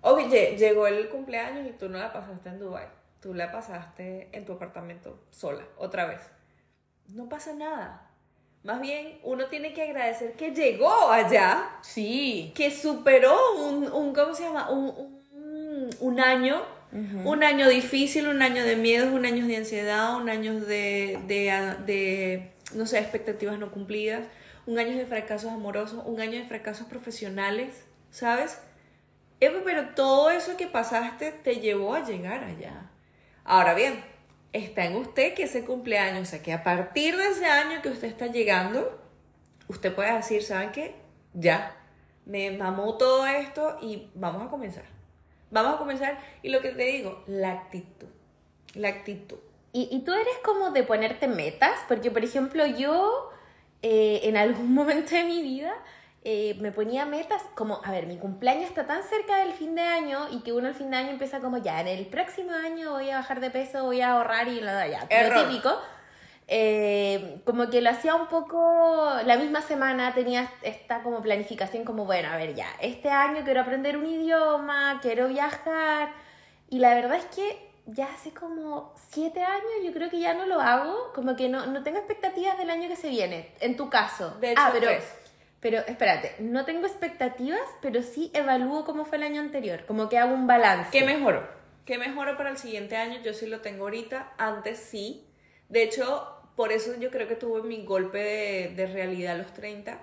Oye, llegó el cumpleaños y tú no la pasaste en Dubai. Tú la pasaste en tu apartamento sola, otra vez. No pasa nada. Más bien, uno tiene que agradecer que llegó allá Sí. que superó un, un ¿cómo se llama? Un, un, un año, un año difícil, un año de miedos, un año de ansiedad, un año de, de, de, no sé, expectativas no cumplidas, un año de fracasos amorosos, un año de fracasos profesionales, ¿sabes? Pero todo eso que pasaste te llevó a llegar allá. Ahora bien, está en usted que ese cumpleaños, o sea, que a partir de ese año que usted está llegando, usted puede decir, ¿saben qué? Ya, me mamó todo esto y vamos a comenzar. Vamos a comenzar y lo que te digo, la actitud. La actitud. ¿Y, y tú eres como de ponerte metas? Porque, por ejemplo, yo eh, en algún momento de mi vida eh, me ponía metas como, a ver, mi cumpleaños está tan cerca del fin de año y que uno al fin de año empieza como, ya, en el próximo año voy a bajar de peso, voy a ahorrar y nada, ya, lo típico. Eh, como que lo hacía un poco, la misma semana tenía esta como planificación como, bueno, a ver, ya, este año quiero aprender un idioma, quiero viajar. Y la verdad es que ya hace como siete años yo creo que ya no lo hago, como que no, no tengo expectativas del año que se viene, en tu caso. De hecho, ah, pero, tres. pero espérate, no tengo expectativas, pero sí evalúo cómo fue el año anterior, como que hago un balance. ¿Qué mejoró? ¿Qué mejoró para el siguiente año? Yo sí lo tengo ahorita, antes sí. De hecho, por eso yo creo que tuve mi golpe de, de realidad a los 30,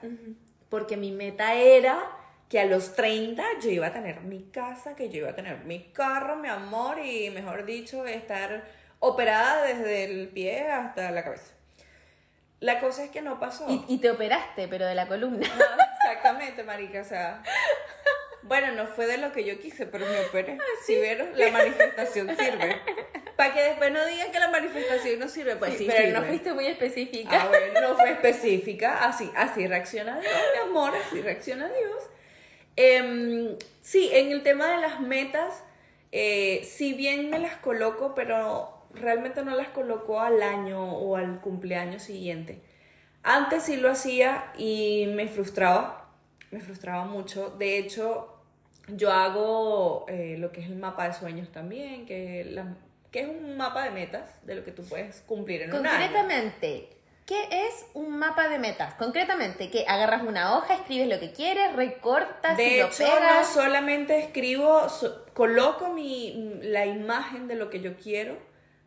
porque mi meta era que a los 30 yo iba a tener mi casa, que yo iba a tener mi carro, mi amor y, mejor dicho, estar operada desde el pie hasta la cabeza. La cosa es que no pasó. Y, y te operaste, pero de la columna. No, exactamente, marica, o sea, Bueno, no fue de lo que yo quise, pero me operé. Si vieron, la manifestación sirve. Para que después no digan que la manifestación no sirve, pues sí, pero no sirve. fuiste muy específica. Ah, bueno, no fue específica, así, así reacciona Dios, mi amor, así reacciona Dios. Em, sí, en el tema de las metas, eh, si bien me las coloco, pero realmente no las coloco al año o al cumpleaños siguiente. Antes sí lo hacía y me frustraba, me frustraba mucho. De hecho, yo hago eh, lo que es el mapa de sueños también, que, la- que es un mapa de metas de lo que tú puedes cumplir en un año. Concretamente, ¿qué es un mapa de metas? Concretamente, que agarras una hoja, escribes lo que quieres, recortas y De lo hecho, no solamente escribo, so- coloco mi, la imagen de lo que yo quiero,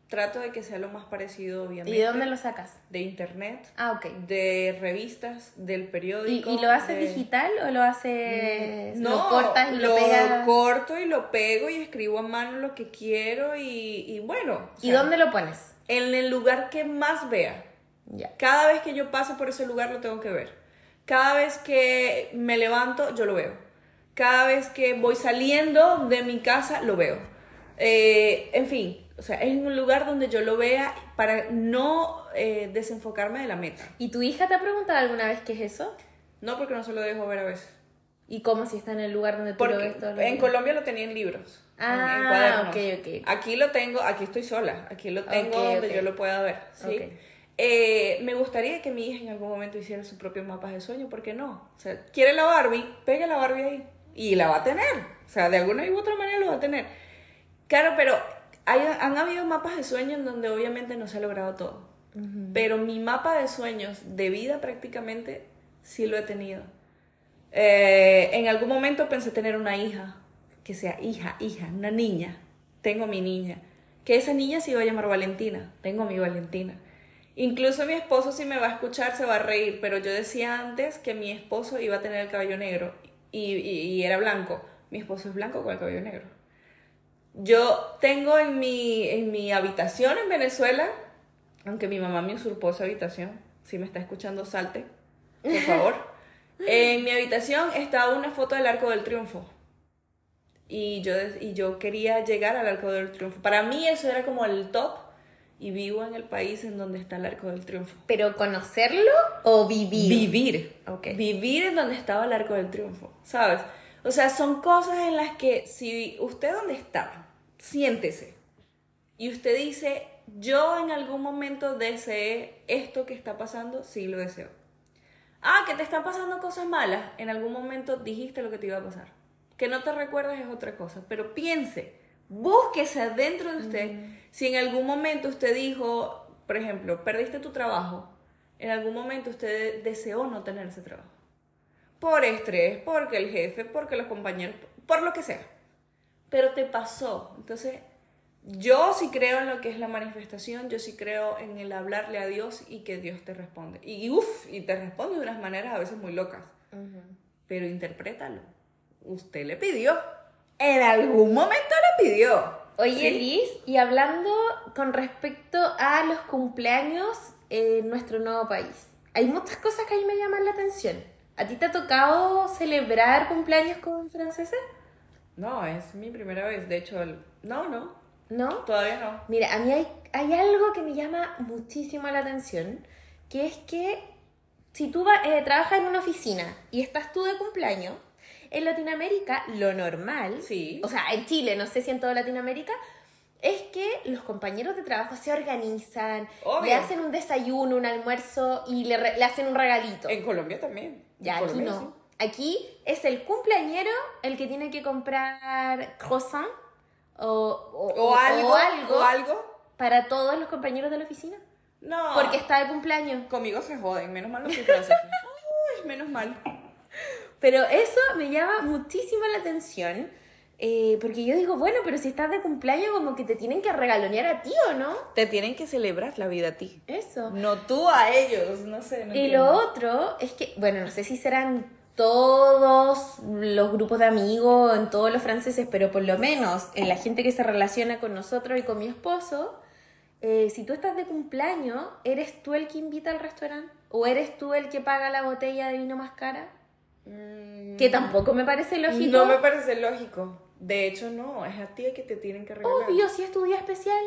trato de que sea lo más parecido, obviamente. ¿Y de dónde lo sacas? De internet, Ah, ok. de revistas, del ¿Y, periódico. y lo haces de- digital o lo haces, No, lo cortas y lo, pegas? corto y lo pego y escribo a mano lo que quiero y, y bueno. ¿Y sea, dónde lo pones? En el lugar que más vea. Ya. Cada vez que yo paso por ese lugar lo tengo que ver. Cada vez que me levanto, yo lo veo. Cada vez que voy saliendo de mi casa, lo veo. Eh, en fin, o sea, es un lugar donde yo lo vea para no eh, desenfocarme de la meta. ¿Y tu hija te ha preguntado alguna vez qué es eso? No porque no se lo dejo ver a veces. ¿Y cómo si está en el lugar donde tú Porque lo ves todos los en días? Colombia lo tenía en libros. en- en Ah, cuadernos. ok, ok. Aquí lo tengo, aquí estoy sola. Aquí lo tengo Ok, donde ok. yo lo pueda ver. ¿sí? Ok. Eh, me gustaría que mi hija en algún momento hiciera su propio mapa de sueño, ¿por qué no? O sea, quiere la Barbie, pegue la Barbie ahí. Y la va a tener. O sea, de alguna u otra manera lo va a tener. Claro, pero hay- han habido mapas de sueño en donde obviamente no se ha logrado todo. Pero mi mapa de sueños de vida prácticamente sí lo he tenido. Eh, en algún momento pensé tener una hija, que sea hija, hija, una niña. Tengo mi niña. Que esa niña se iba a llamar Valentina. Tengo mi Valentina. Incluso mi esposo, si me va a escuchar, se va a reír, pero yo decía antes que mi esposo iba a tener el cabello negro y, y- y era blanco. Mi esposo es blanco con el cabello negro. Yo tengo en mi, en mi habitación en Venezuela, aunque mi mamá me usurpó esa habitación, si me está escuchando, salte, por favor. en mi habitación estaba una foto del Arco del Triunfo. Y yo, y yo quería llegar al Arco del Triunfo. Para mí eso era como el top. Y vivo en el país en donde está el Arco del Triunfo. ¿Pero conocerlo o vivir? Vivir. Ok. Vivir en donde estaba el Arco del Triunfo, ¿sabes? O sea, son cosas en las que si usted donde está, siéntese. Y usted dice, yo en algún momento deseé esto que está pasando, sí lo deseo. Ah, que te están pasando cosas malas, en algún momento dijiste lo que te iba a pasar. Que no te recuerdas es otra cosa, pero piense, búsquese adentro de usted. Si en algún momento usted dijo, por ejemplo, perdiste tu trabajo, en algún momento usted deseó no tener ese trabajo. Por estrés, porque el jefe, porque los compañeros, por lo que sea. Pero te pasó. Entonces, yo sí creo en lo que es la manifestación, yo sí creo en el hablarle a Dios y que Dios te responde. Y uff, y te responde de unas maneras a veces muy locas. Pero interprétalo. Usted le pidió. En algún momento le pidió. Oye, ¿Sí? Liz, y hablando con respecto a los cumpleaños en nuestro nuevo país, hay muchas cosas que a mí me llaman la atención. ¿A ti te ha tocado celebrar cumpleaños con franceses? No, es mi primera vez. De hecho, el- no, no. ¿No? Todavía no. Mira, a mí hay, hay algo que me llama muchísimo la atención, que es que si tú eh, trabajas en una oficina y estás tú de cumpleaños, en Latinoamérica lo normal, Sí. o sea, en Chile, no sé si en toda Latinoamérica, es que los compañeros de trabajo se organizan, Obvio. le hacen un desayuno, un almuerzo y le, le hacen un regalito. En Colombia también. Ya, aquí no. Aquí es el cumpleañero el que tiene que comprar croissant o, o- O, algo, o algo para todos los compañeros de la oficina. No. Porque está de cumpleaños. Conmigo se joden, menos mal soy francesa. Uy, menos mal. Pero eso me llama muchísimo la atención. Eh, porque yo digo, bueno, pero si estás de cumpleaños, como que te tienen que regalonear a ti, ¿o no? Te tienen que celebrar la vida a ti. Eso. No tú a ellos, no sé. no Y entiendo. lo otro es que, bueno, no sé si serán todos los grupos de amigos, en todos los franceses, pero por lo menos en la gente que se relaciona con nosotros y con mi esposo, eh, si tú estás de cumpleaños, ¿eres tú el que invita al restaurante? ¿O eres tú el que paga la botella de vino más cara? Que tampoco me parece lógico. No me parece lógico. De hecho, no, es a ti que te tienen que regalar. Obvio, si es tu día especial.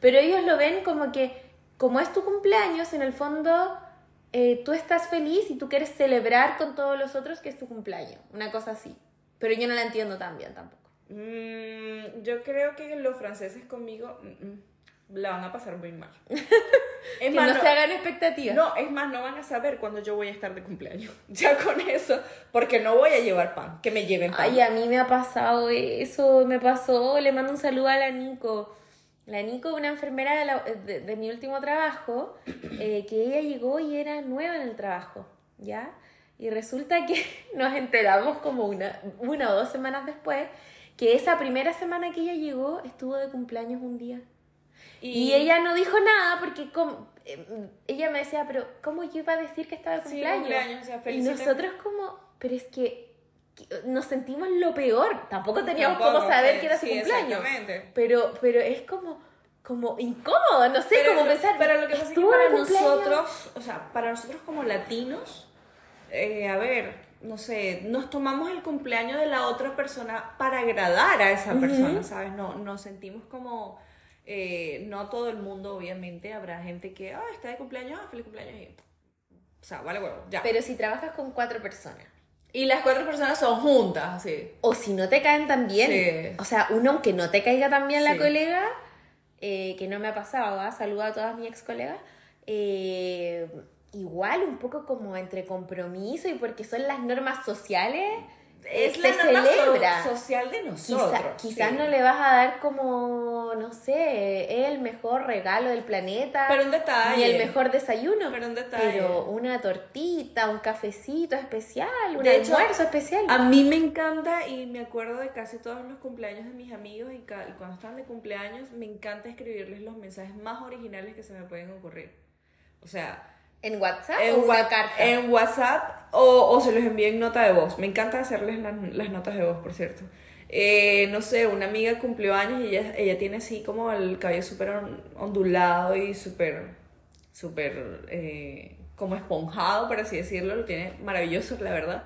Pero ellos lo ven como que, como es tu cumpleaños, en el fondo eh, tú estás feliz y tú quieres celebrar con todos los otros que es tu cumpleaños. Una cosa así. Pero yo no la entiendo tan bien tampoco. Mm, yo creo que los franceses conmigo mm, mm, la van a pasar muy mal. Es que no, se hagan expectativas. No, es más, no van a saber cuándo yo voy a estar de cumpleaños. Ya con eso, porque no voy a llevar pan, que me lleven pan. Ay, a mí me ha pasado eso, me pasó. Le mando un saludo a la Nico. La Nico, una enfermera de, mi último trabajo, eh, que ella llegó y era nueva en el trabajo, ¿ya? Y resulta que nos enteramos como una, una o dos semanas después que esa primera semana que ella llegó estuvo de cumpleaños un día. Y, ella no dijo nada porque como, eh, ella me decía, pero ¿cómo yo iba a decir que estaba de cumpleaños? y nosotros como, pero es que nos sentimos lo peor. Tampoco teníamos cómo saber que era su cumpleaños. Pero, pero es como, como incómodo, no sé, cómo pensar. Pero lo que pasa es que para nosotros, o sea, para nosotros como latinos, eh, a ver, no sé, nos tomamos el cumpleaños de la otra persona para agradar a esa persona, ¿sabes? No, nos sentimos como eh, no todo el mundo, obviamente, habrá gente que, ah, está de cumpleaños, ah, feliz cumpleaños. Y, o sea, vale huevo, ya. Pero si trabajas con cuatro personas. Y las cuatro personas son juntas, así. O si no te caen tan bien. O sea, uno aunque no te caiga tan bien la colega, eh, que no me ha pasado, ¿ah? saludo a todas mis ex colegas, eh, igual un poco como entre compromiso y porque son las normas sociales es la celebra. social de nosotros. quizás no le vas a dar como, no sé, el mejor regalo del planeta. Pero un detalle. Ni el mejor desayuno. Pero un detalle. Pero una tortita, un cafecito especial, un almuerzo especial. A mí me encanta y me acuerdo de casi todos los cumpleaños de mis amigos y, y cuando están de cumpleaños me encanta escribirles los mensajes más originales que se me pueden ocurrir. O sea, ¿En WhatsApp en o una carta? En WhatsApp o, o, se los envío en nota de voz. Me encanta hacerles las, notas de voz, por cierto. Eh, no sé, una amiga cumplió años y ella, ella tiene así como el cabello súper ondulado y súper, súper eh, como esponjado, por así decirlo. Lo tiene maravilloso, la verdad.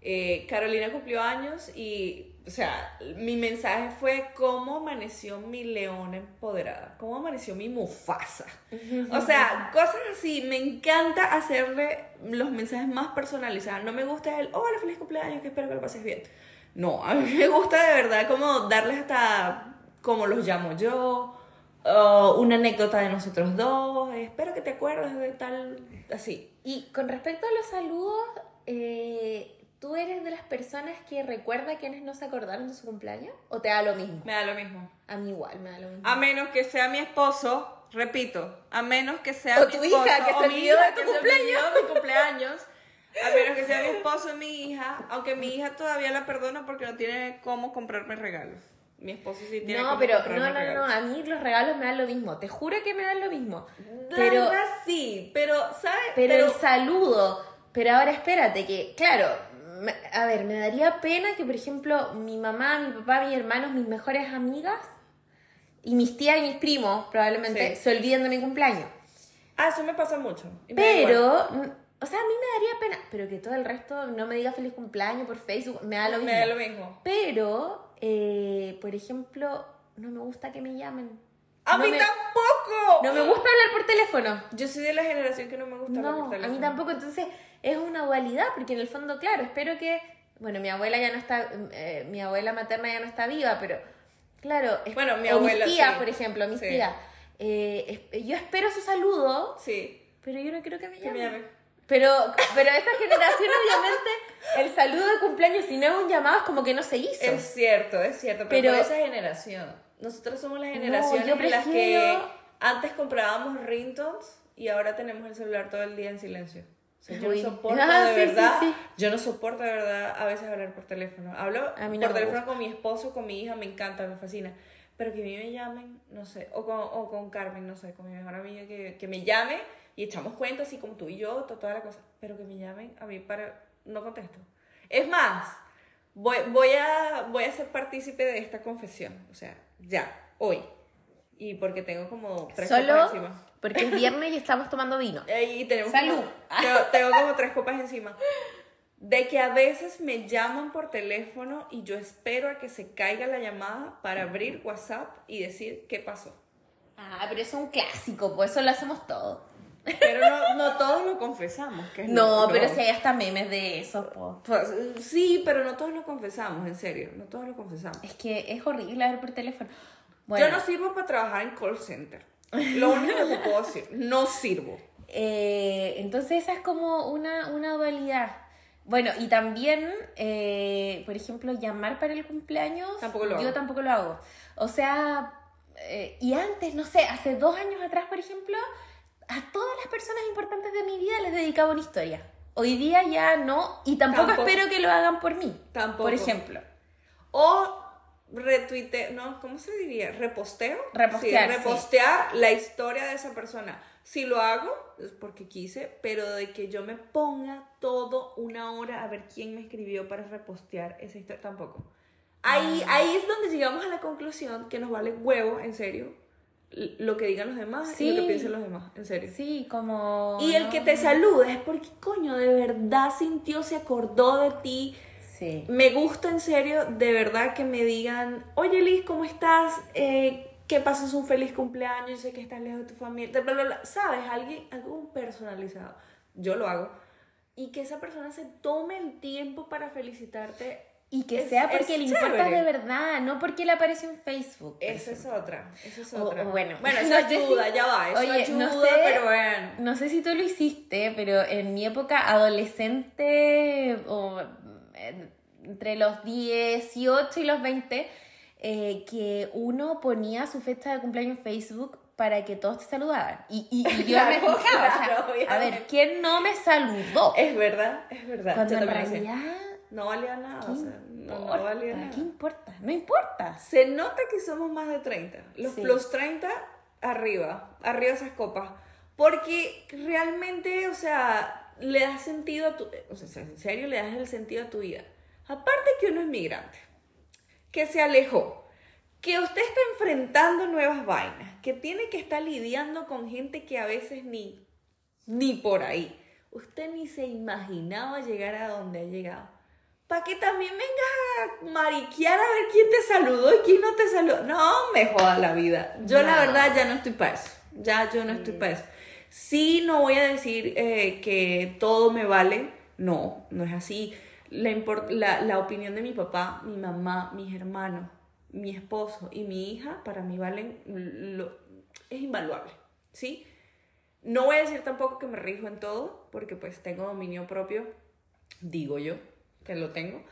Eh, Carolina cumplió años y o sea, mi mensaje fue cómo amaneció mi leona empoderada, cómo amaneció mi mufasa. O sea, cosas así. Me encanta hacerle los mensajes más personalizados. No me gusta el, hola, feliz cumpleaños, que espero que lo pases bien. No, a mí me gusta de verdad como darles hasta como los llamo yo, una anécdota de nosotros dos, espero que te acuerdes de tal, así. Y con respecto a los saludos, eh, ¿Tú eres de las personas que recuerda quienes no se acordaron de su cumpleaños? ¿O te da lo mismo? Me da lo mismo. A mí igual, me da lo mismo. A menos que sea mi esposo, repito, a menos que sea o mi tu hija que se olvidó de tu cumpleaños. de cumpleaños. A menos que sea mi esposo y mi hija, aunque mi hija todavía la perdona porque no tiene cómo comprarme regalos. Mi esposo sí tiene no, pero no, no, no, a mí los regalos me dan lo mismo. Te juro que me dan lo mismo. Pero sí, pero ¿sabes? pero el saludo. Pero ahora espérate que, claro, a ver, me daría pena que, por ejemplo, mi mamá, mi papá, mis hermanos, mis mejores amigas y mis tías y mis primos probablemente se olviden de mi cumpleaños. Ah, eso me pasa mucho. Pero, o sea, a mí me daría pena, pero que todo el resto no me diga feliz cumpleaños por Facebook, me da lo mismo. Me da lo mismo. Pero, eh, por ejemplo, no me gusta que me llamen. ¡A mí tampoco! No me gusta hablar por teléfono. Yo soy de la generación que no me gusta hablar por teléfono. a mí tampoco. Entonces, es una dualidad, porque en el fondo, claro, espero que, bueno, mi abuela ya no está, eh, mi abuela materna ya no está viva, pero, claro, bueno, mi abuela, mis tías, por ejemplo, mis tías, eh, yo espero su saludo, sí. pero yo no quiero que me llamen. Pero, pero esa generación, obviamente, el saludo de cumpleaños, si no es un llamado, es como que no se hizo. Es cierto, es cierto, pero, pero esa generación. Nosotros somos la generación en las que antes comprábamos ringtones y ahora tenemos el celular todo el día en silencio yo no soporto ah, de verdad, yo no soporto de verdad a veces hablar por teléfono. Hablo por teléfono con mi esposo, con mi hija, me encanta, me fascina. Pero que a mí me llamen, no sé, o con, o con Carmen, no sé, con mi mejor amiga, que, que me llame y echamos cuentas así como tú y yo, toda la cosa. Pero que me llamen a mí para, no contesto. Es más, voy, voy, a, voy a ser partícipe de esta confesión, o sea, ya, hoy. Y porque tengo como tres Solo encima. Porque es viernes y estamos tomando vino. Y tenemos Salud. tengo, como tres copas encima. de que a veces me llaman por teléfono y yo espero a que se caiga la llamada para abrir WhatsApp y decir qué pasó. Ah, pero eso es un clásico, pues eso lo hacemos todos. Pero no, no todos lo confesamos. Que es No, lo- pero lo- si hay hasta memes de eso, po. Pues, sí, pero no todos lo confesamos, en serio. No todos lo confesamos. Es que es horrible hablar por teléfono. Bueno, Yo no sirvo para trabajar en call center. Lo único que te puedo decir, no sirvo. eh, entonces esa es como una, una dualidad. Bueno, y también, eh, por ejemplo, llamar para el cumpleaños. Tampoco lo Yo hago. tampoco lo hago. O sea, eh, y antes, no sé, hace dos años atrás, por ejemplo, a todas las personas importantes de mi vida les dedicaba una historia. Hoy día ya no, y tampoco, Tampoco. espero que lo hagan por mí. Tampoco. Por ejemplo. O retuite, no, ¿cómo se diría? ¿Reposteo? Repostear, Sí, sí. repostear la historia de esa persona. Si lo hago, es porque quise, pero de que yo me ponga todo una hora a ver quién me escribió para repostear esa historia, tampoco. Ahí, Ah. ahí es donde llegamos a la conclusión que nos vale huevo, en serio, lo que digan los demás y lo Sí. que piensen los demás, en serio. Sí, como... Y el no- que te saluda es porque, coño, de verdad sintió, se acordó de ti, Sí. me gusta en serio, de verdad, que me digan, oye Liz, ¿cómo estás? Eh, que pases un feliz cumpleaños, yo sé que estás lejos de tu familia, bla, bla, bla. ¿sabes? Alguien, algo personalizado. Yo lo hago. Y que esa persona se tome el tiempo para felicitarte. Y que Es- sea porque le importa de verdad, no porque le apareció en Facebook. Esa es otra, esa es otra. o bueno, bueno, eso no ayuda, si- ya va, eso Oye, ayuda, no sé- pero bueno. No sé si tú lo hiciste, pero en mi época adolescente, o eh, entre los 18 y los 20, eh, que uno ponía su fecha de cumpleaños en Facebook para que todos te saludaban. Y, y- y yo me Claro, fijaba, o sea, claro, a ver. ¿quién no me saludó? Es verdad, es verdad. Cuando Yo en hacía. No valía nada, ¿qué o sea, no, no valía nada. ¿Qué importa? No importa. Se nota que somos más de 30. Los Sí. plus 30, arriba, arriba esas copas. Porque realmente, o sea, le das sentido a tu... O sea, en serio, le das el sentido a tu vida. Aparte que uno es migrante, que se alejó, que usted está enfrentando nuevas vainas, que tiene que estar lidiando con gente que a veces ni, ni por ahí. Usted ni se imaginaba llegar a donde ha llegado. Para que también vengas a mariquear a ver quién te saludó y quién no te saludó. No me joda la vida. Yo la verdad ya no estoy para eso. Ya yo no estoy para eso. Sí, no voy a decir eh, que todo me vale. No, no es así. La, la, la opinión de mi papá, mi mamá, mis hermanos, mi esposo y mi hija, para mí valen, lo, es invaluable. ¿Sí? No voy a decir tampoco que me rijo en todo, porque pues tengo dominio propio, digo yo, que lo tengo,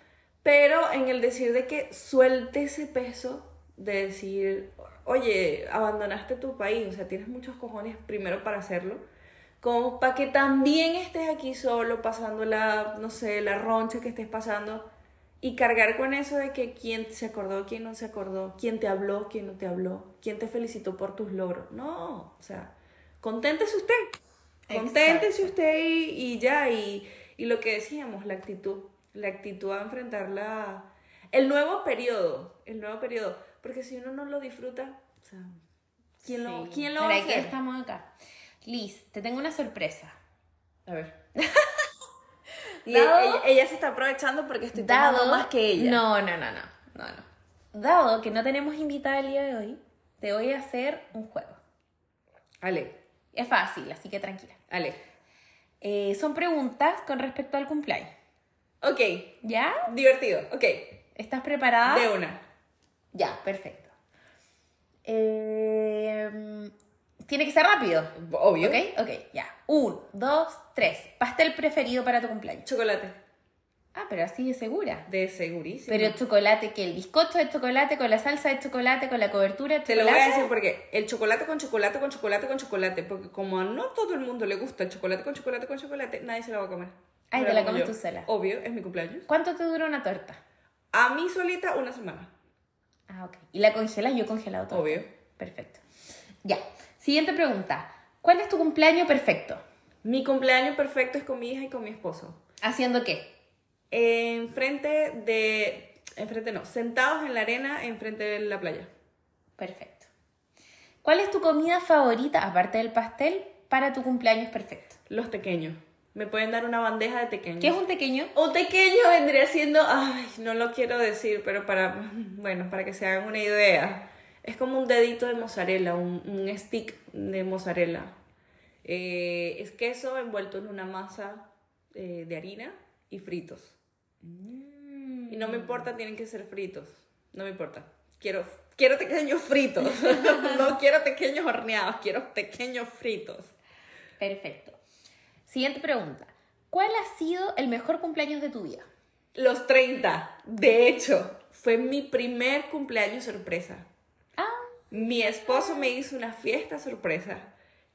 pero en el decir de que suelte ese peso de decir, oye, abandonaste tu país, o sea, tienes muchos cojones primero para hacerlo, como para que también estés aquí solo, pasando la, no sé, la roncha que estés pasando, y cargar con eso de que quién se acordó, quién no se acordó, quién te habló, quién no te habló, quién te felicitó por tus logros. No, o sea, conténtese usted. Conténtese usted y, y ya. Y, y lo que decíamos, la actitud. La actitud a enfrentar la, el nuevo periodo. El nuevo periodo. Porque si uno no lo disfruta, o sea, ¿quién lo. ¿quién lo va a hacer? estamos acá. Liz, te tengo una sorpresa. A ver. Dado- ella, ella se está aprovechando porque estoy tomando más que ella. No, no, no, no, no, no. Dado que no tenemos invitada el día de hoy, te voy a hacer un juego. Ale, Es fácil, así que tranquila. ale. Eh, son preguntas con respecto al cumpleaños. Ok, ¿Ya? divertido. Ok, ¿Estás preparada? de una. Ya, perfecto. Eh, tiene que ser rápido. Obvio. ¿Ok? Ok, ya. Un, dos, tres. Pastel preferido para tu cumpleaños. Chocolate. Ah, pero así de segura. De segurísimo. Pero chocolate, que el bizcocho de chocolate, con la salsa de chocolate, con la cobertura de Te chocolate. lo voy a decir porque el chocolate con chocolate con chocolate con chocolate, porque como a no todo el mundo le gusta el chocolate con chocolate con chocolate, nadie se lo va a comer. Ay, te la comes tú sola. Obvio, es mi cumpleaños. ¿Cuánto te dura una torta? A mí solita una semana. Ah, ok. ¿Y la congelas? Yo he congelado todo. Obvio. Perfecto. Ya. Siguiente pregunta. ¿Cuál es tu cumpleaños perfecto? Mi cumpleaños perfecto es con mi hija y con mi esposo. ¿Haciendo qué? Enfrente de... Enfrente no, sentados en la arena, enfrente de la playa. Perfecto. ¿Cuál es tu comida favorita, aparte del pastel, para tu cumpleaños perfecto? Los pequeños. Me pueden dar una bandeja de pequeño. ¿Qué es un pequeño? Un pequeño vendría siendo, ay, no lo quiero decir, pero para, bueno, para que se hagan una idea. Es como un dedito de mozzarella, un, un stick de mozzarella. Eh, es queso envuelto en una masa eh, de harina y fritos. Y no me importa, tienen que ser fritos. No me importa. Quiero, quiero pequeños fritos. no quiero pequeños horneados, quiero pequeños fritos. Perfecto. Siguiente pregunta. ¿Cuál ha sido el mejor cumpleaños de tu vida? Los 30. De hecho, fue mi primer cumpleaños sorpresa. Ah. Mi esposo me hizo una fiesta sorpresa.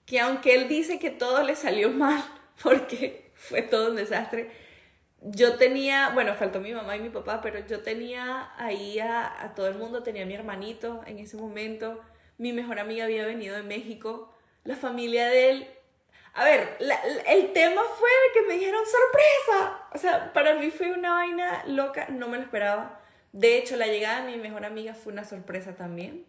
Que aunque él dice que todo le salió mal, porque fue todo un desastre, yo tenía, bueno, faltó mi mamá y mi papá, pero yo tenía ahí a, a, todo el mundo, tenía a mi hermanito en ese momento, mi mejor amiga había venido de México, la familia de él. A ver, la, el tema fue que me dijeron sorpresa. O sea, para mí fue una vaina loca, no me lo esperaba. De hecho, la llegada de mi mejor amiga fue una sorpresa también.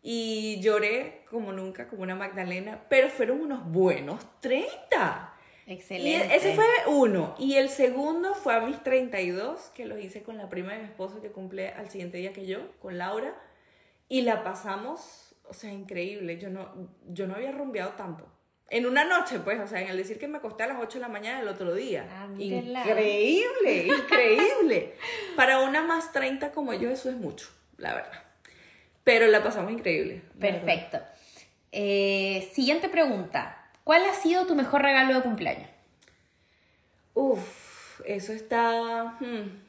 Y lloré como nunca, como una Magdalena, pero fueron unos buenos 30. Excelente. Y ese fue uno. Y el segundo fue a mis 32, que lo hice con la prima de mi esposo que cumple al siguiente día que yo, con Laura. Y la pasamos, o sea, increíble. Yo no, yo no había rumbeado tanto. En una noche, pues, o sea, en el decir que me acosté a las 8 de la mañana del otro día. Ah, increíble, increíble. Para una más 30 como yo, eso es mucho, la verdad. Pero la pasamos increíble. Perfecto. Eh, siguiente pregunta. ¿Cuál ha sido tu mejor regalo de cumpleaños? Uf, eso está. hmm,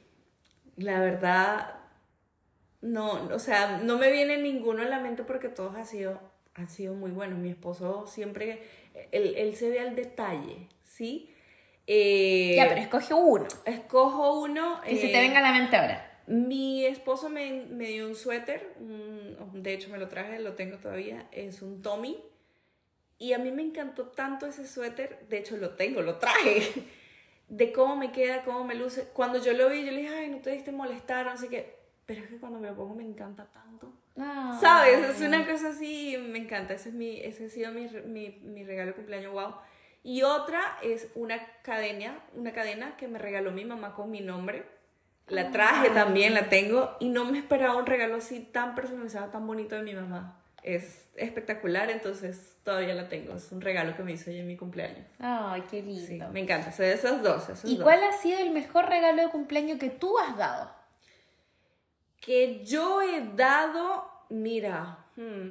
la verdad, no, o sea, no me viene ninguno en la mente porque todos han sido, han sido muy buenos. Mi esposo siempre, él, él se ve al detalle, ¿sí? Eh, Ya, pero escoge uno. Escojo uno. Que se eh, te venga a la mente ahora. Mi esposo me, me dio un suéter, un- de hecho me lo traje, lo tengo todavía, es un Tommy. Y a mí me encantó tanto ese suéter, de hecho lo tengo, lo traje, de cómo me queda, cómo me luce. Cuando yo lo vi, yo le dije, ay, no te diste molestar, no sé qué. Pero es que cuando me lo pongo me encanta tanto. Ah. ¿Sabes? Es una cosa así, me encanta. Ese, es mi, ese ha sido mi, mi, mi regalo de cumpleaños, wow. Y otra es una cadena, una cadena que me regaló mi mamá con mi nombre. La traje también, la tengo. Y no me esperaba un regalo así tan personalizado, tan bonito de mi mamá. Es espectacular, entonces todavía la tengo. Es un regalo que me hizo ella en mi cumpleaños. Ay, qué Sí, lindo. me encanta. O sea, esos dos, esos ¿Y dos. cuál ha sido el mejor regalo de cumpleaños que tú has dado? Que yo he dado, mira, hmm,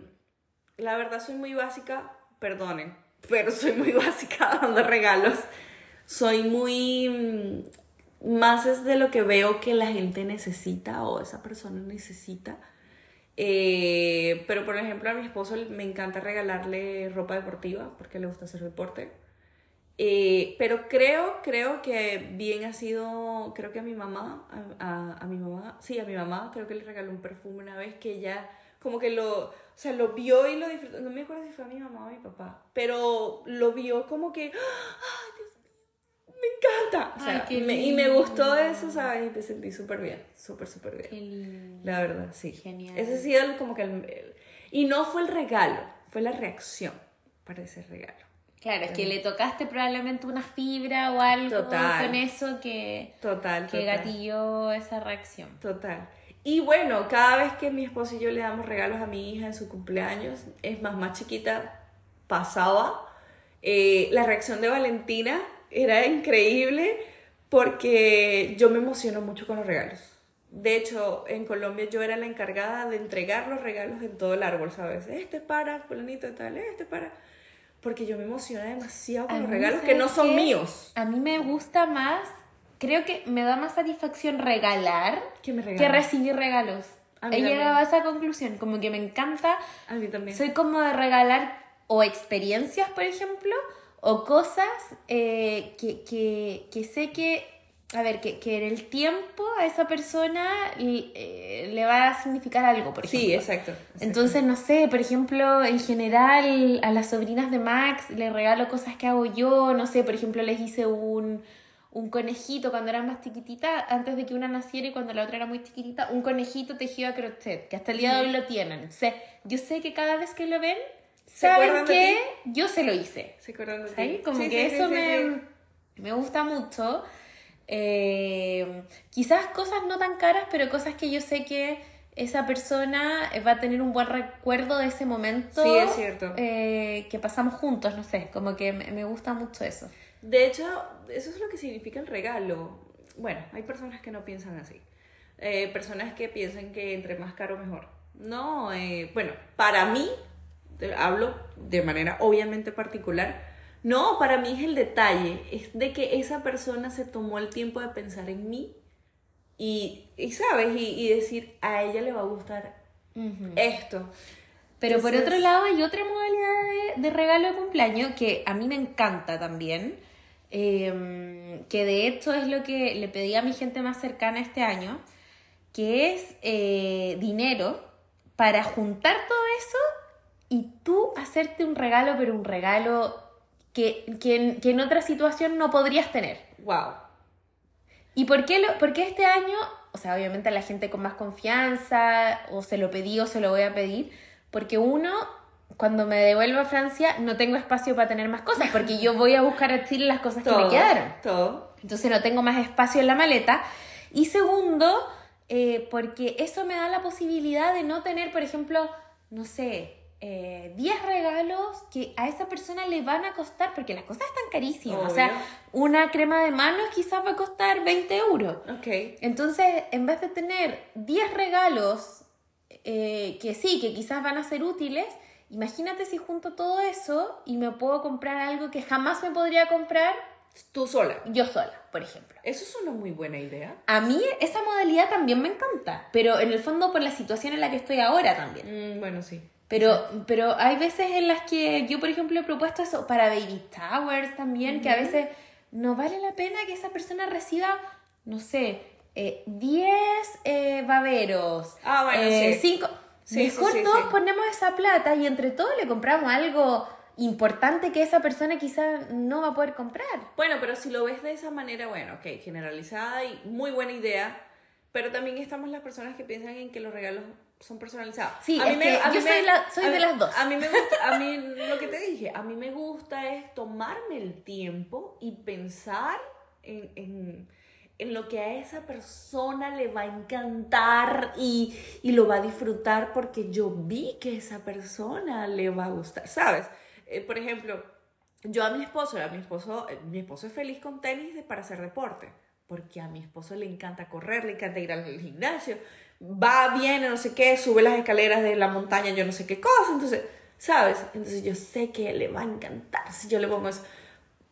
la verdad soy muy básica, perdonen, pero soy muy básica dando regalos. Soy muy mm, más es de lo que veo que la gente necesita o esa persona necesita. Eh, pero por ejemplo a mi esposo me encanta regalarle ropa deportiva porque le gusta hacer deporte. Eh, pero creo, creo que bien ha sido, creo que a mi mamá, a, a- a mi mamá, sí, a mi mamá, creo que le regaló un perfume una vez que ella como que lo, o sea, lo vio y lo disfrutó, no me acuerdo si fue a mi mamá o a mi papá, pero lo vio como que, ¡ay, Dios mío! Me encanta. O sea, me- y me gustó eso, ¿sabes? Y me sentí súper bien, súper, súper bien. Qué lindo. La verdad, sí. Genial. Ese ha sido como que el, el- Y no fue el regalo, fue la reacción para ese regalo. Claro, es que le tocaste probablemente una fibra o algo Total. con eso que, Total, que total. gatilló esa reacción. Total. Y bueno, cada vez que mi esposo y yo le damos regalos a mi hija en su cumpleaños, es más, más chiquita, pasaba, eh, la reacción de Valentina era increíble porque yo me emociono mucho con los regalos. De hecho, en Colombia yo era la encargada de entregar los regalos en todo el árbol, ¿sabes? Este para, fulanito de tal, este para. Porque yo me emociono demasiado con A los regalos que ¿sabes no son míos. A mí me gusta más, creo que me da más satisfacción regalar Que me que regalan. recibir regalos. A mí He también. llegado a esa conclusión, como que me encanta, A mí también. soy como de regalar o experiencias, por ejemplo, o cosas eh, que, que, que sé que, a ver, que, que en el tiempo a esa persona eh, le va a significar algo, por ejemplo. Sí, exacto. exacto. Entonces, no sé, por ejemplo, en general a las sobrinas de Max les regalo cosas que hago yo, no sé, por ejemplo, les hice un, un conejito cuando eran más chiquititas, antes de que una naciera y cuando la otra era muy chiquitita, un conejito tejido a crochet, que hasta el día de hoy lo tienen. Entonces, yo sé que cada vez que lo ven, ¿Se saben que yo se lo hice. ¿Se acuerdan de ti? Como Sí, que sí, eso sí, me. Me gusta mucho. Eh, quizás cosas no tan caras, pero cosas que yo sé que esa persona va a tener un buen recuerdo de ese momento. Sí, es cierto. eh, que pasamos juntos, no sé, como que me, gusta mucho eso. De hecho, eso es lo que significa el regalo. Bueno, hay personas que no piensan así. Eh, personas que piensan que entre más caro mejor. No, eh, bueno, para mí, hablo de manera obviamente particular, no, para mí es el detalle, es de que esa persona se tomó el tiempo de pensar en mí y, y ¿sabes? Y, y decir, a ella le va a gustar esto. Pero por otro lado hay otra modalidad de, de regalo de cumpleaños que a mí me encanta también, eh, que de hecho es lo que le pedí a mi gente más cercana este año, que es eh, dinero para juntar todo eso y tú hacerte un regalo, pero un regalo que, que, en- que en otra situación no podrías tener. Wow. ¿Y por qué, lo, por qué este año? O sea, obviamente a la gente con más confianza, o se lo pedí o se lo voy a pedir, porque uno, cuando me devuelvo a Francia, no tengo espacio para tener más cosas, porque yo voy a buscar a Chile las cosas que me quedaron. Todo. Entonces no tengo más espacio en la maleta. Y segundo, eh, porque eso me da la posibilidad de no tener, por ejemplo, no sé, eh, 10 regalos que a esa persona le van a costar, porque las cosas están carísimas. O sea, una crema de manos quizás va a costar 20 euros. Ok. Entonces, en vez de tener 10 regalos eh, que sí, que quizás van a ser útiles, imagínate si junto todo eso y me puedo comprar algo que jamás me podría comprar Tú sola. yo sola, por ejemplo. Eso es una muy buena idea. A mí esa modalidad también me encanta, pero en el fondo por la situación en la que estoy ahora también. Mm, bueno, sí. Pero, pero hay veces en las que yo, por ejemplo, he propuesto eso para baby towers también, que a veces no vale la pena que esa persona reciba, no sé, eh, 10 eh, baberos, Ah, bueno, eh, sí. cinco. Sí, Mejor sí, todos ponemos esa plata y entre todos le compramos algo importante que esa persona quizás no va a poder comprar. Bueno, pero si lo ves de esa manera, bueno, ok, generalizada y muy buena idea, pero también estamos las personas que piensan en que los regalos son personalizados. Sí, es que yo soy la- soy a de mí- las dos. A mí me gusta, a mí lo que te dije, a mí me gusta es tomarme el tiempo y pensar en, en, en lo que a esa persona le va a encantar y, y lo va a disfrutar porque yo vi que esa persona le va a gustar, ¿sabes? Eh, por ejemplo, yo a mi esposo, a mi esposo, eh, mi esposo es feliz con tenis de- para hacer deporte, porque a mi esposo le encanta correr, le encanta ir al gimnasio, va, viene, no sé qué, sube las escaleras de la montaña, yo no sé qué cosa, entonces, ¿sabes? Entonces yo sé que le va a encantar si yo le pongo eso.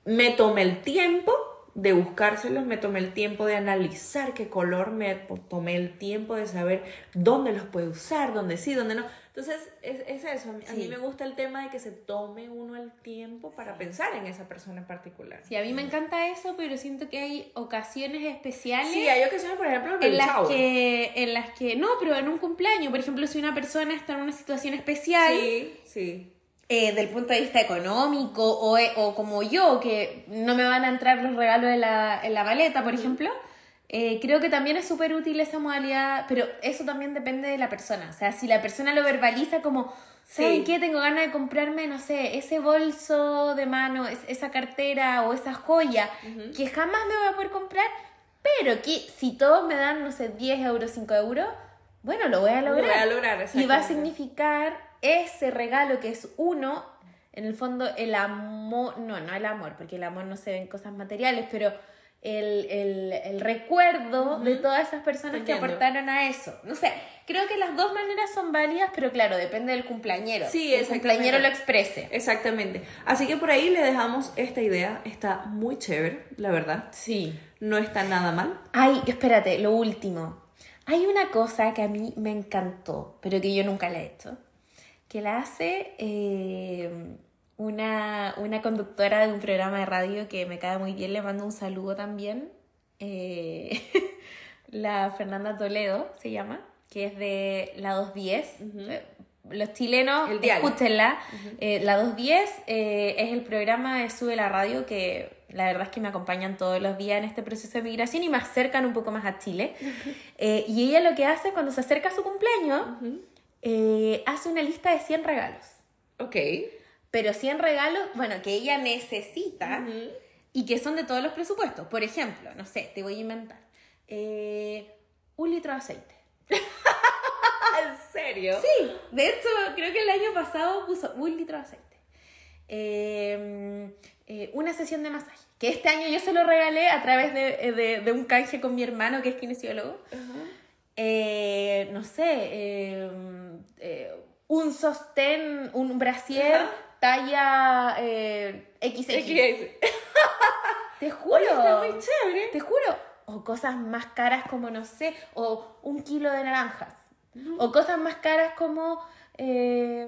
Me tomé el tiempo de buscárselos, me tomé el tiempo de analizar qué color, me tomé el tiempo de saber dónde los puede usar, dónde sí, dónde no. Entonces, es, es eso. A mí, a mí me gusta el tema de que se tome uno el tiempo para pensar en esa persona en particular. Sí, a mí me encanta eso, pero siento que hay ocasiones especiales Sí, hay ocasiones, por ejemplo, en las shower. que en las que no, pero en un cumpleaños, por ejemplo, si una persona está en una situación especial Sí, sí. eh, del punto de vista económico o, eh, o como yo que no me van a entrar los regalos en la, en la maleta, por ejemplo, eh, creo que también es súper útil esa modalidad, pero eso también depende de la persona. O sea, si la persona lo verbaliza como, ¿saben Sí. qué? Tengo ganas de comprarme, no sé, ese bolso de mano, es- esa cartera o esa joya que jamás me voy a poder comprar, pero que si todos me dan, no sé, 10 euros, 5 euros, bueno, lo voy a Lo lograr. voy a lograr, y va a significar ese regalo que es uno, en el fondo el amor, no, no el amor, porque el amor no se ve en cosas materiales, pero el, el- el recuerdo de todas esas personas que aportaron a eso. No sé, creo que las dos maneras son válidas, pero claro, depende del cumpleañero. Sí, el cumpleañero lo exprese. Exactamente. Así que por ahí le dejamos esta idea. Está muy chévere, la verdad. Sí. No está nada mal. Ay, espérate, lo último. Hay una cosa que a mí me encantó, pero que yo nunca la he hecho, que la hace eh, una, una conductora de un programa de radio que me cae muy bien, le mando un saludo también, eh, la Fernanda Toledo se llama, que es de la 210. Eh, Los chilenos, escúchenla. Eh, la 210 eh, es el programa de Sube la Radio que la verdad es que me acompañan todos los días en este proceso de migración y me acercan un poco más a Chile. Eh, y ella lo que hace cuando se acerca a su cumpleaños, hace una lista de 100 regalos. Ok. Pero 100 regalos, bueno, que ella necesita y que son de todos los presupuestos. Por ejemplo, no sé, te voy a inventar. eh, un litro de aceite. ¿En serio? Sí, de hecho, creo que el año pasado puso un litro de aceite. Eh, eh, una sesión de masaje. Que este año yo se lo regalé a través de, de- de un canje con mi hermano, que es kinesiólogo. Eh, no sé, eh, un sostén, un brasier. Talla eh, XX. Te juro. Oye, está muy chévere. Te juro. O cosas más caras como, no sé, o un kilo de naranjas. O cosas más caras como eh,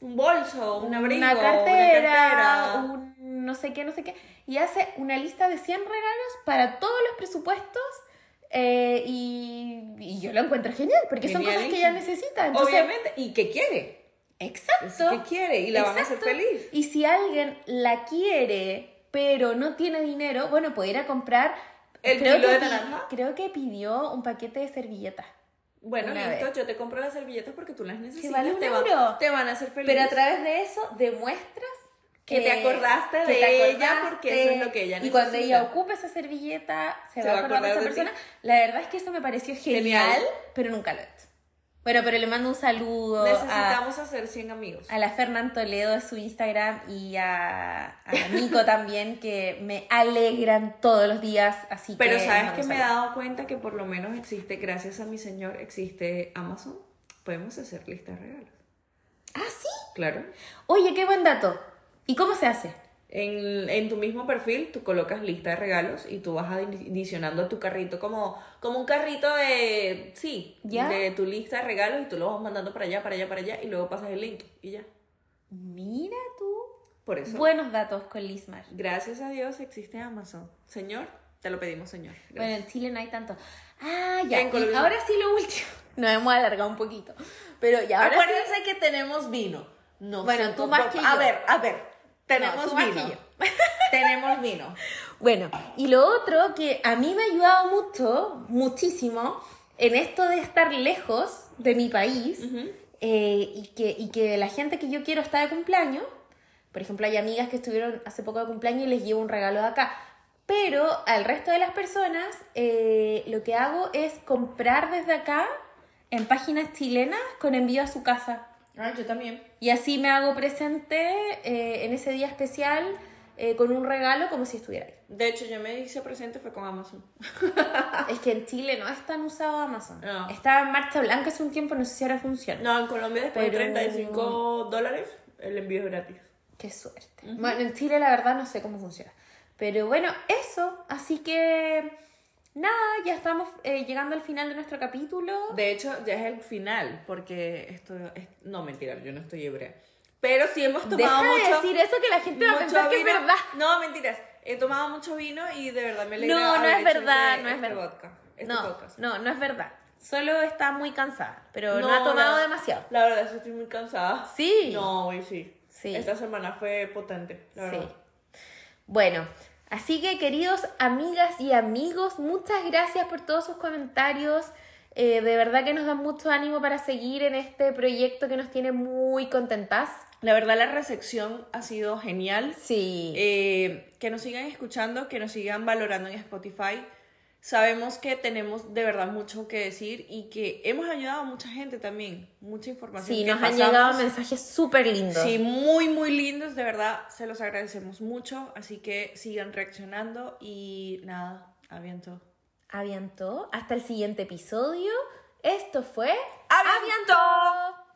Un bolso, un abrigo, una cartera, cartera. un no sé qué, no sé qué. Y hace una lista de 100 regalos para todos los presupuestos. eh, y, y yo lo encuentro genial, porque son cosas que ella necesita. Entonces, Obviamente. ¿Y qué quiere? Exacto. Es que quiere y la van a hacer feliz. Y si alguien la quiere, pero no tiene dinero, bueno, puede ir a comprar. ¿El creo kilo que de naranja? Creo que pidió un paquete de servilletas. Bueno, listo, vez. yo te compro las servilletas porque tú las necesitas. vale te, van, te van a hacer feliz. Pero a través de eso demuestras Que te acordaste que de te ella acordaste, porque eso es lo que ella Y cuando necesita. ella ocupe esa servilleta, se, va a acordar de esa persona. La verdad es que eso me pareció genial, Genial. pero nunca lo he hecho. Bueno, pero le mando un saludo a, Necesitamos hacer 100 amigos. a la Fernán Toledo de su Instagram y a, a Nico también, que me alegran todos los días. Así Pero que sabes que me he dado cuenta que por lo menos existe, gracias a mi señor, existe Amazon. Podemos hacer listas de regalos. Ah, sí. Claro. Oye, qué buen dato. ¿Y cómo se hace? En, en tu mismo perfil tú colocas lista de regalos y tú vas adicionando a tu carrito como, como un carrito de, sí, ¿Ya? de tu lista de regalos y tú lo vas mandando para allá, para allá, para allá y luego pasas el link y ya. Mira tú. Por eso, Buenos datos con Lismar. gracias a Dios existe Amazon. Señor, te lo pedimos, señor. Bueno, Gracias. en Chile no hay tanto. Ah, ya. En Colombia- ahora sí lo último. Nos hemos alargado un poquito. Pero ya ahora sí- Acuérdense que tenemos vino. No Bueno, tú más que A yo. ver, a ver. Tenemos vino. tenemos vino. Bueno, y lo otro que a mí me ha ayudado mucho, muchísimo, en esto de estar lejos de mi país eh, y, que, y que la gente que yo quiero está de cumpleaños. Por ejemplo, hay amigas que estuvieron hace poco de cumpleaños y les llevo un regalo de acá. Pero al resto de las personas eh, lo que hago es comprar desde acá en páginas chilenas con envío a su casa. Ah, yo también. Y así me hago presente eh, en ese día especial eh, con un regalo como si estuviera ahí. De hecho, yo me hice presente fue con Amazon. Es que en Chile no es tan usado Amazon. No. Estaba en marcha blanca hace un tiempo, no sé si ahora funciona. No, en Colombia después Pero- de 35 dólares, el envío es gratis. Qué suerte. Bueno, en Chile la verdad no sé cómo funciona. Pero bueno, eso. Así que nada, ya estamos eh, llegando al final de nuestro capítulo. De hecho, ya es el final, porque esto es... No, mentira, yo no estoy hebrea. Pero sí hemos tomado Deja mucho... de decir eso que la gente va a pensar que es verdad. No, mentiras. He tomado mucho vino y de verdad me alegra No, no es verdad, este- no es este verdad. vodka, este no, podcast. no, no es verdad. Solo está muy cansada, pero no, ha tomado la- demasiado. La verdad es que estoy muy cansada. Sí. No, hoy sí. Sí. Esta semana fue potente, la Sí. verdad. Bueno, así que queridos amigas y amigos, muchas gracias por todos sus comentarios. Eh, de verdad que nos dan mucho ánimo para seguir en este proyecto que nos tiene muy contentas. La verdad la recepción ha sido genial. Sí. Eh, que nos sigan escuchando, que nos sigan valorando en Spotify. Sabemos que tenemos de verdad mucho que decir y que hemos ayudado a mucha gente también. Mucha información. sí, que nos han llegado mensajes súper lindos. Sí, muy, muy lindos, de verdad. Se los agradecemos mucho. Así que sigan reaccionando y nada, aviento. Aviantó. Hasta el siguiente episodio. Esto fue ¡Aviento!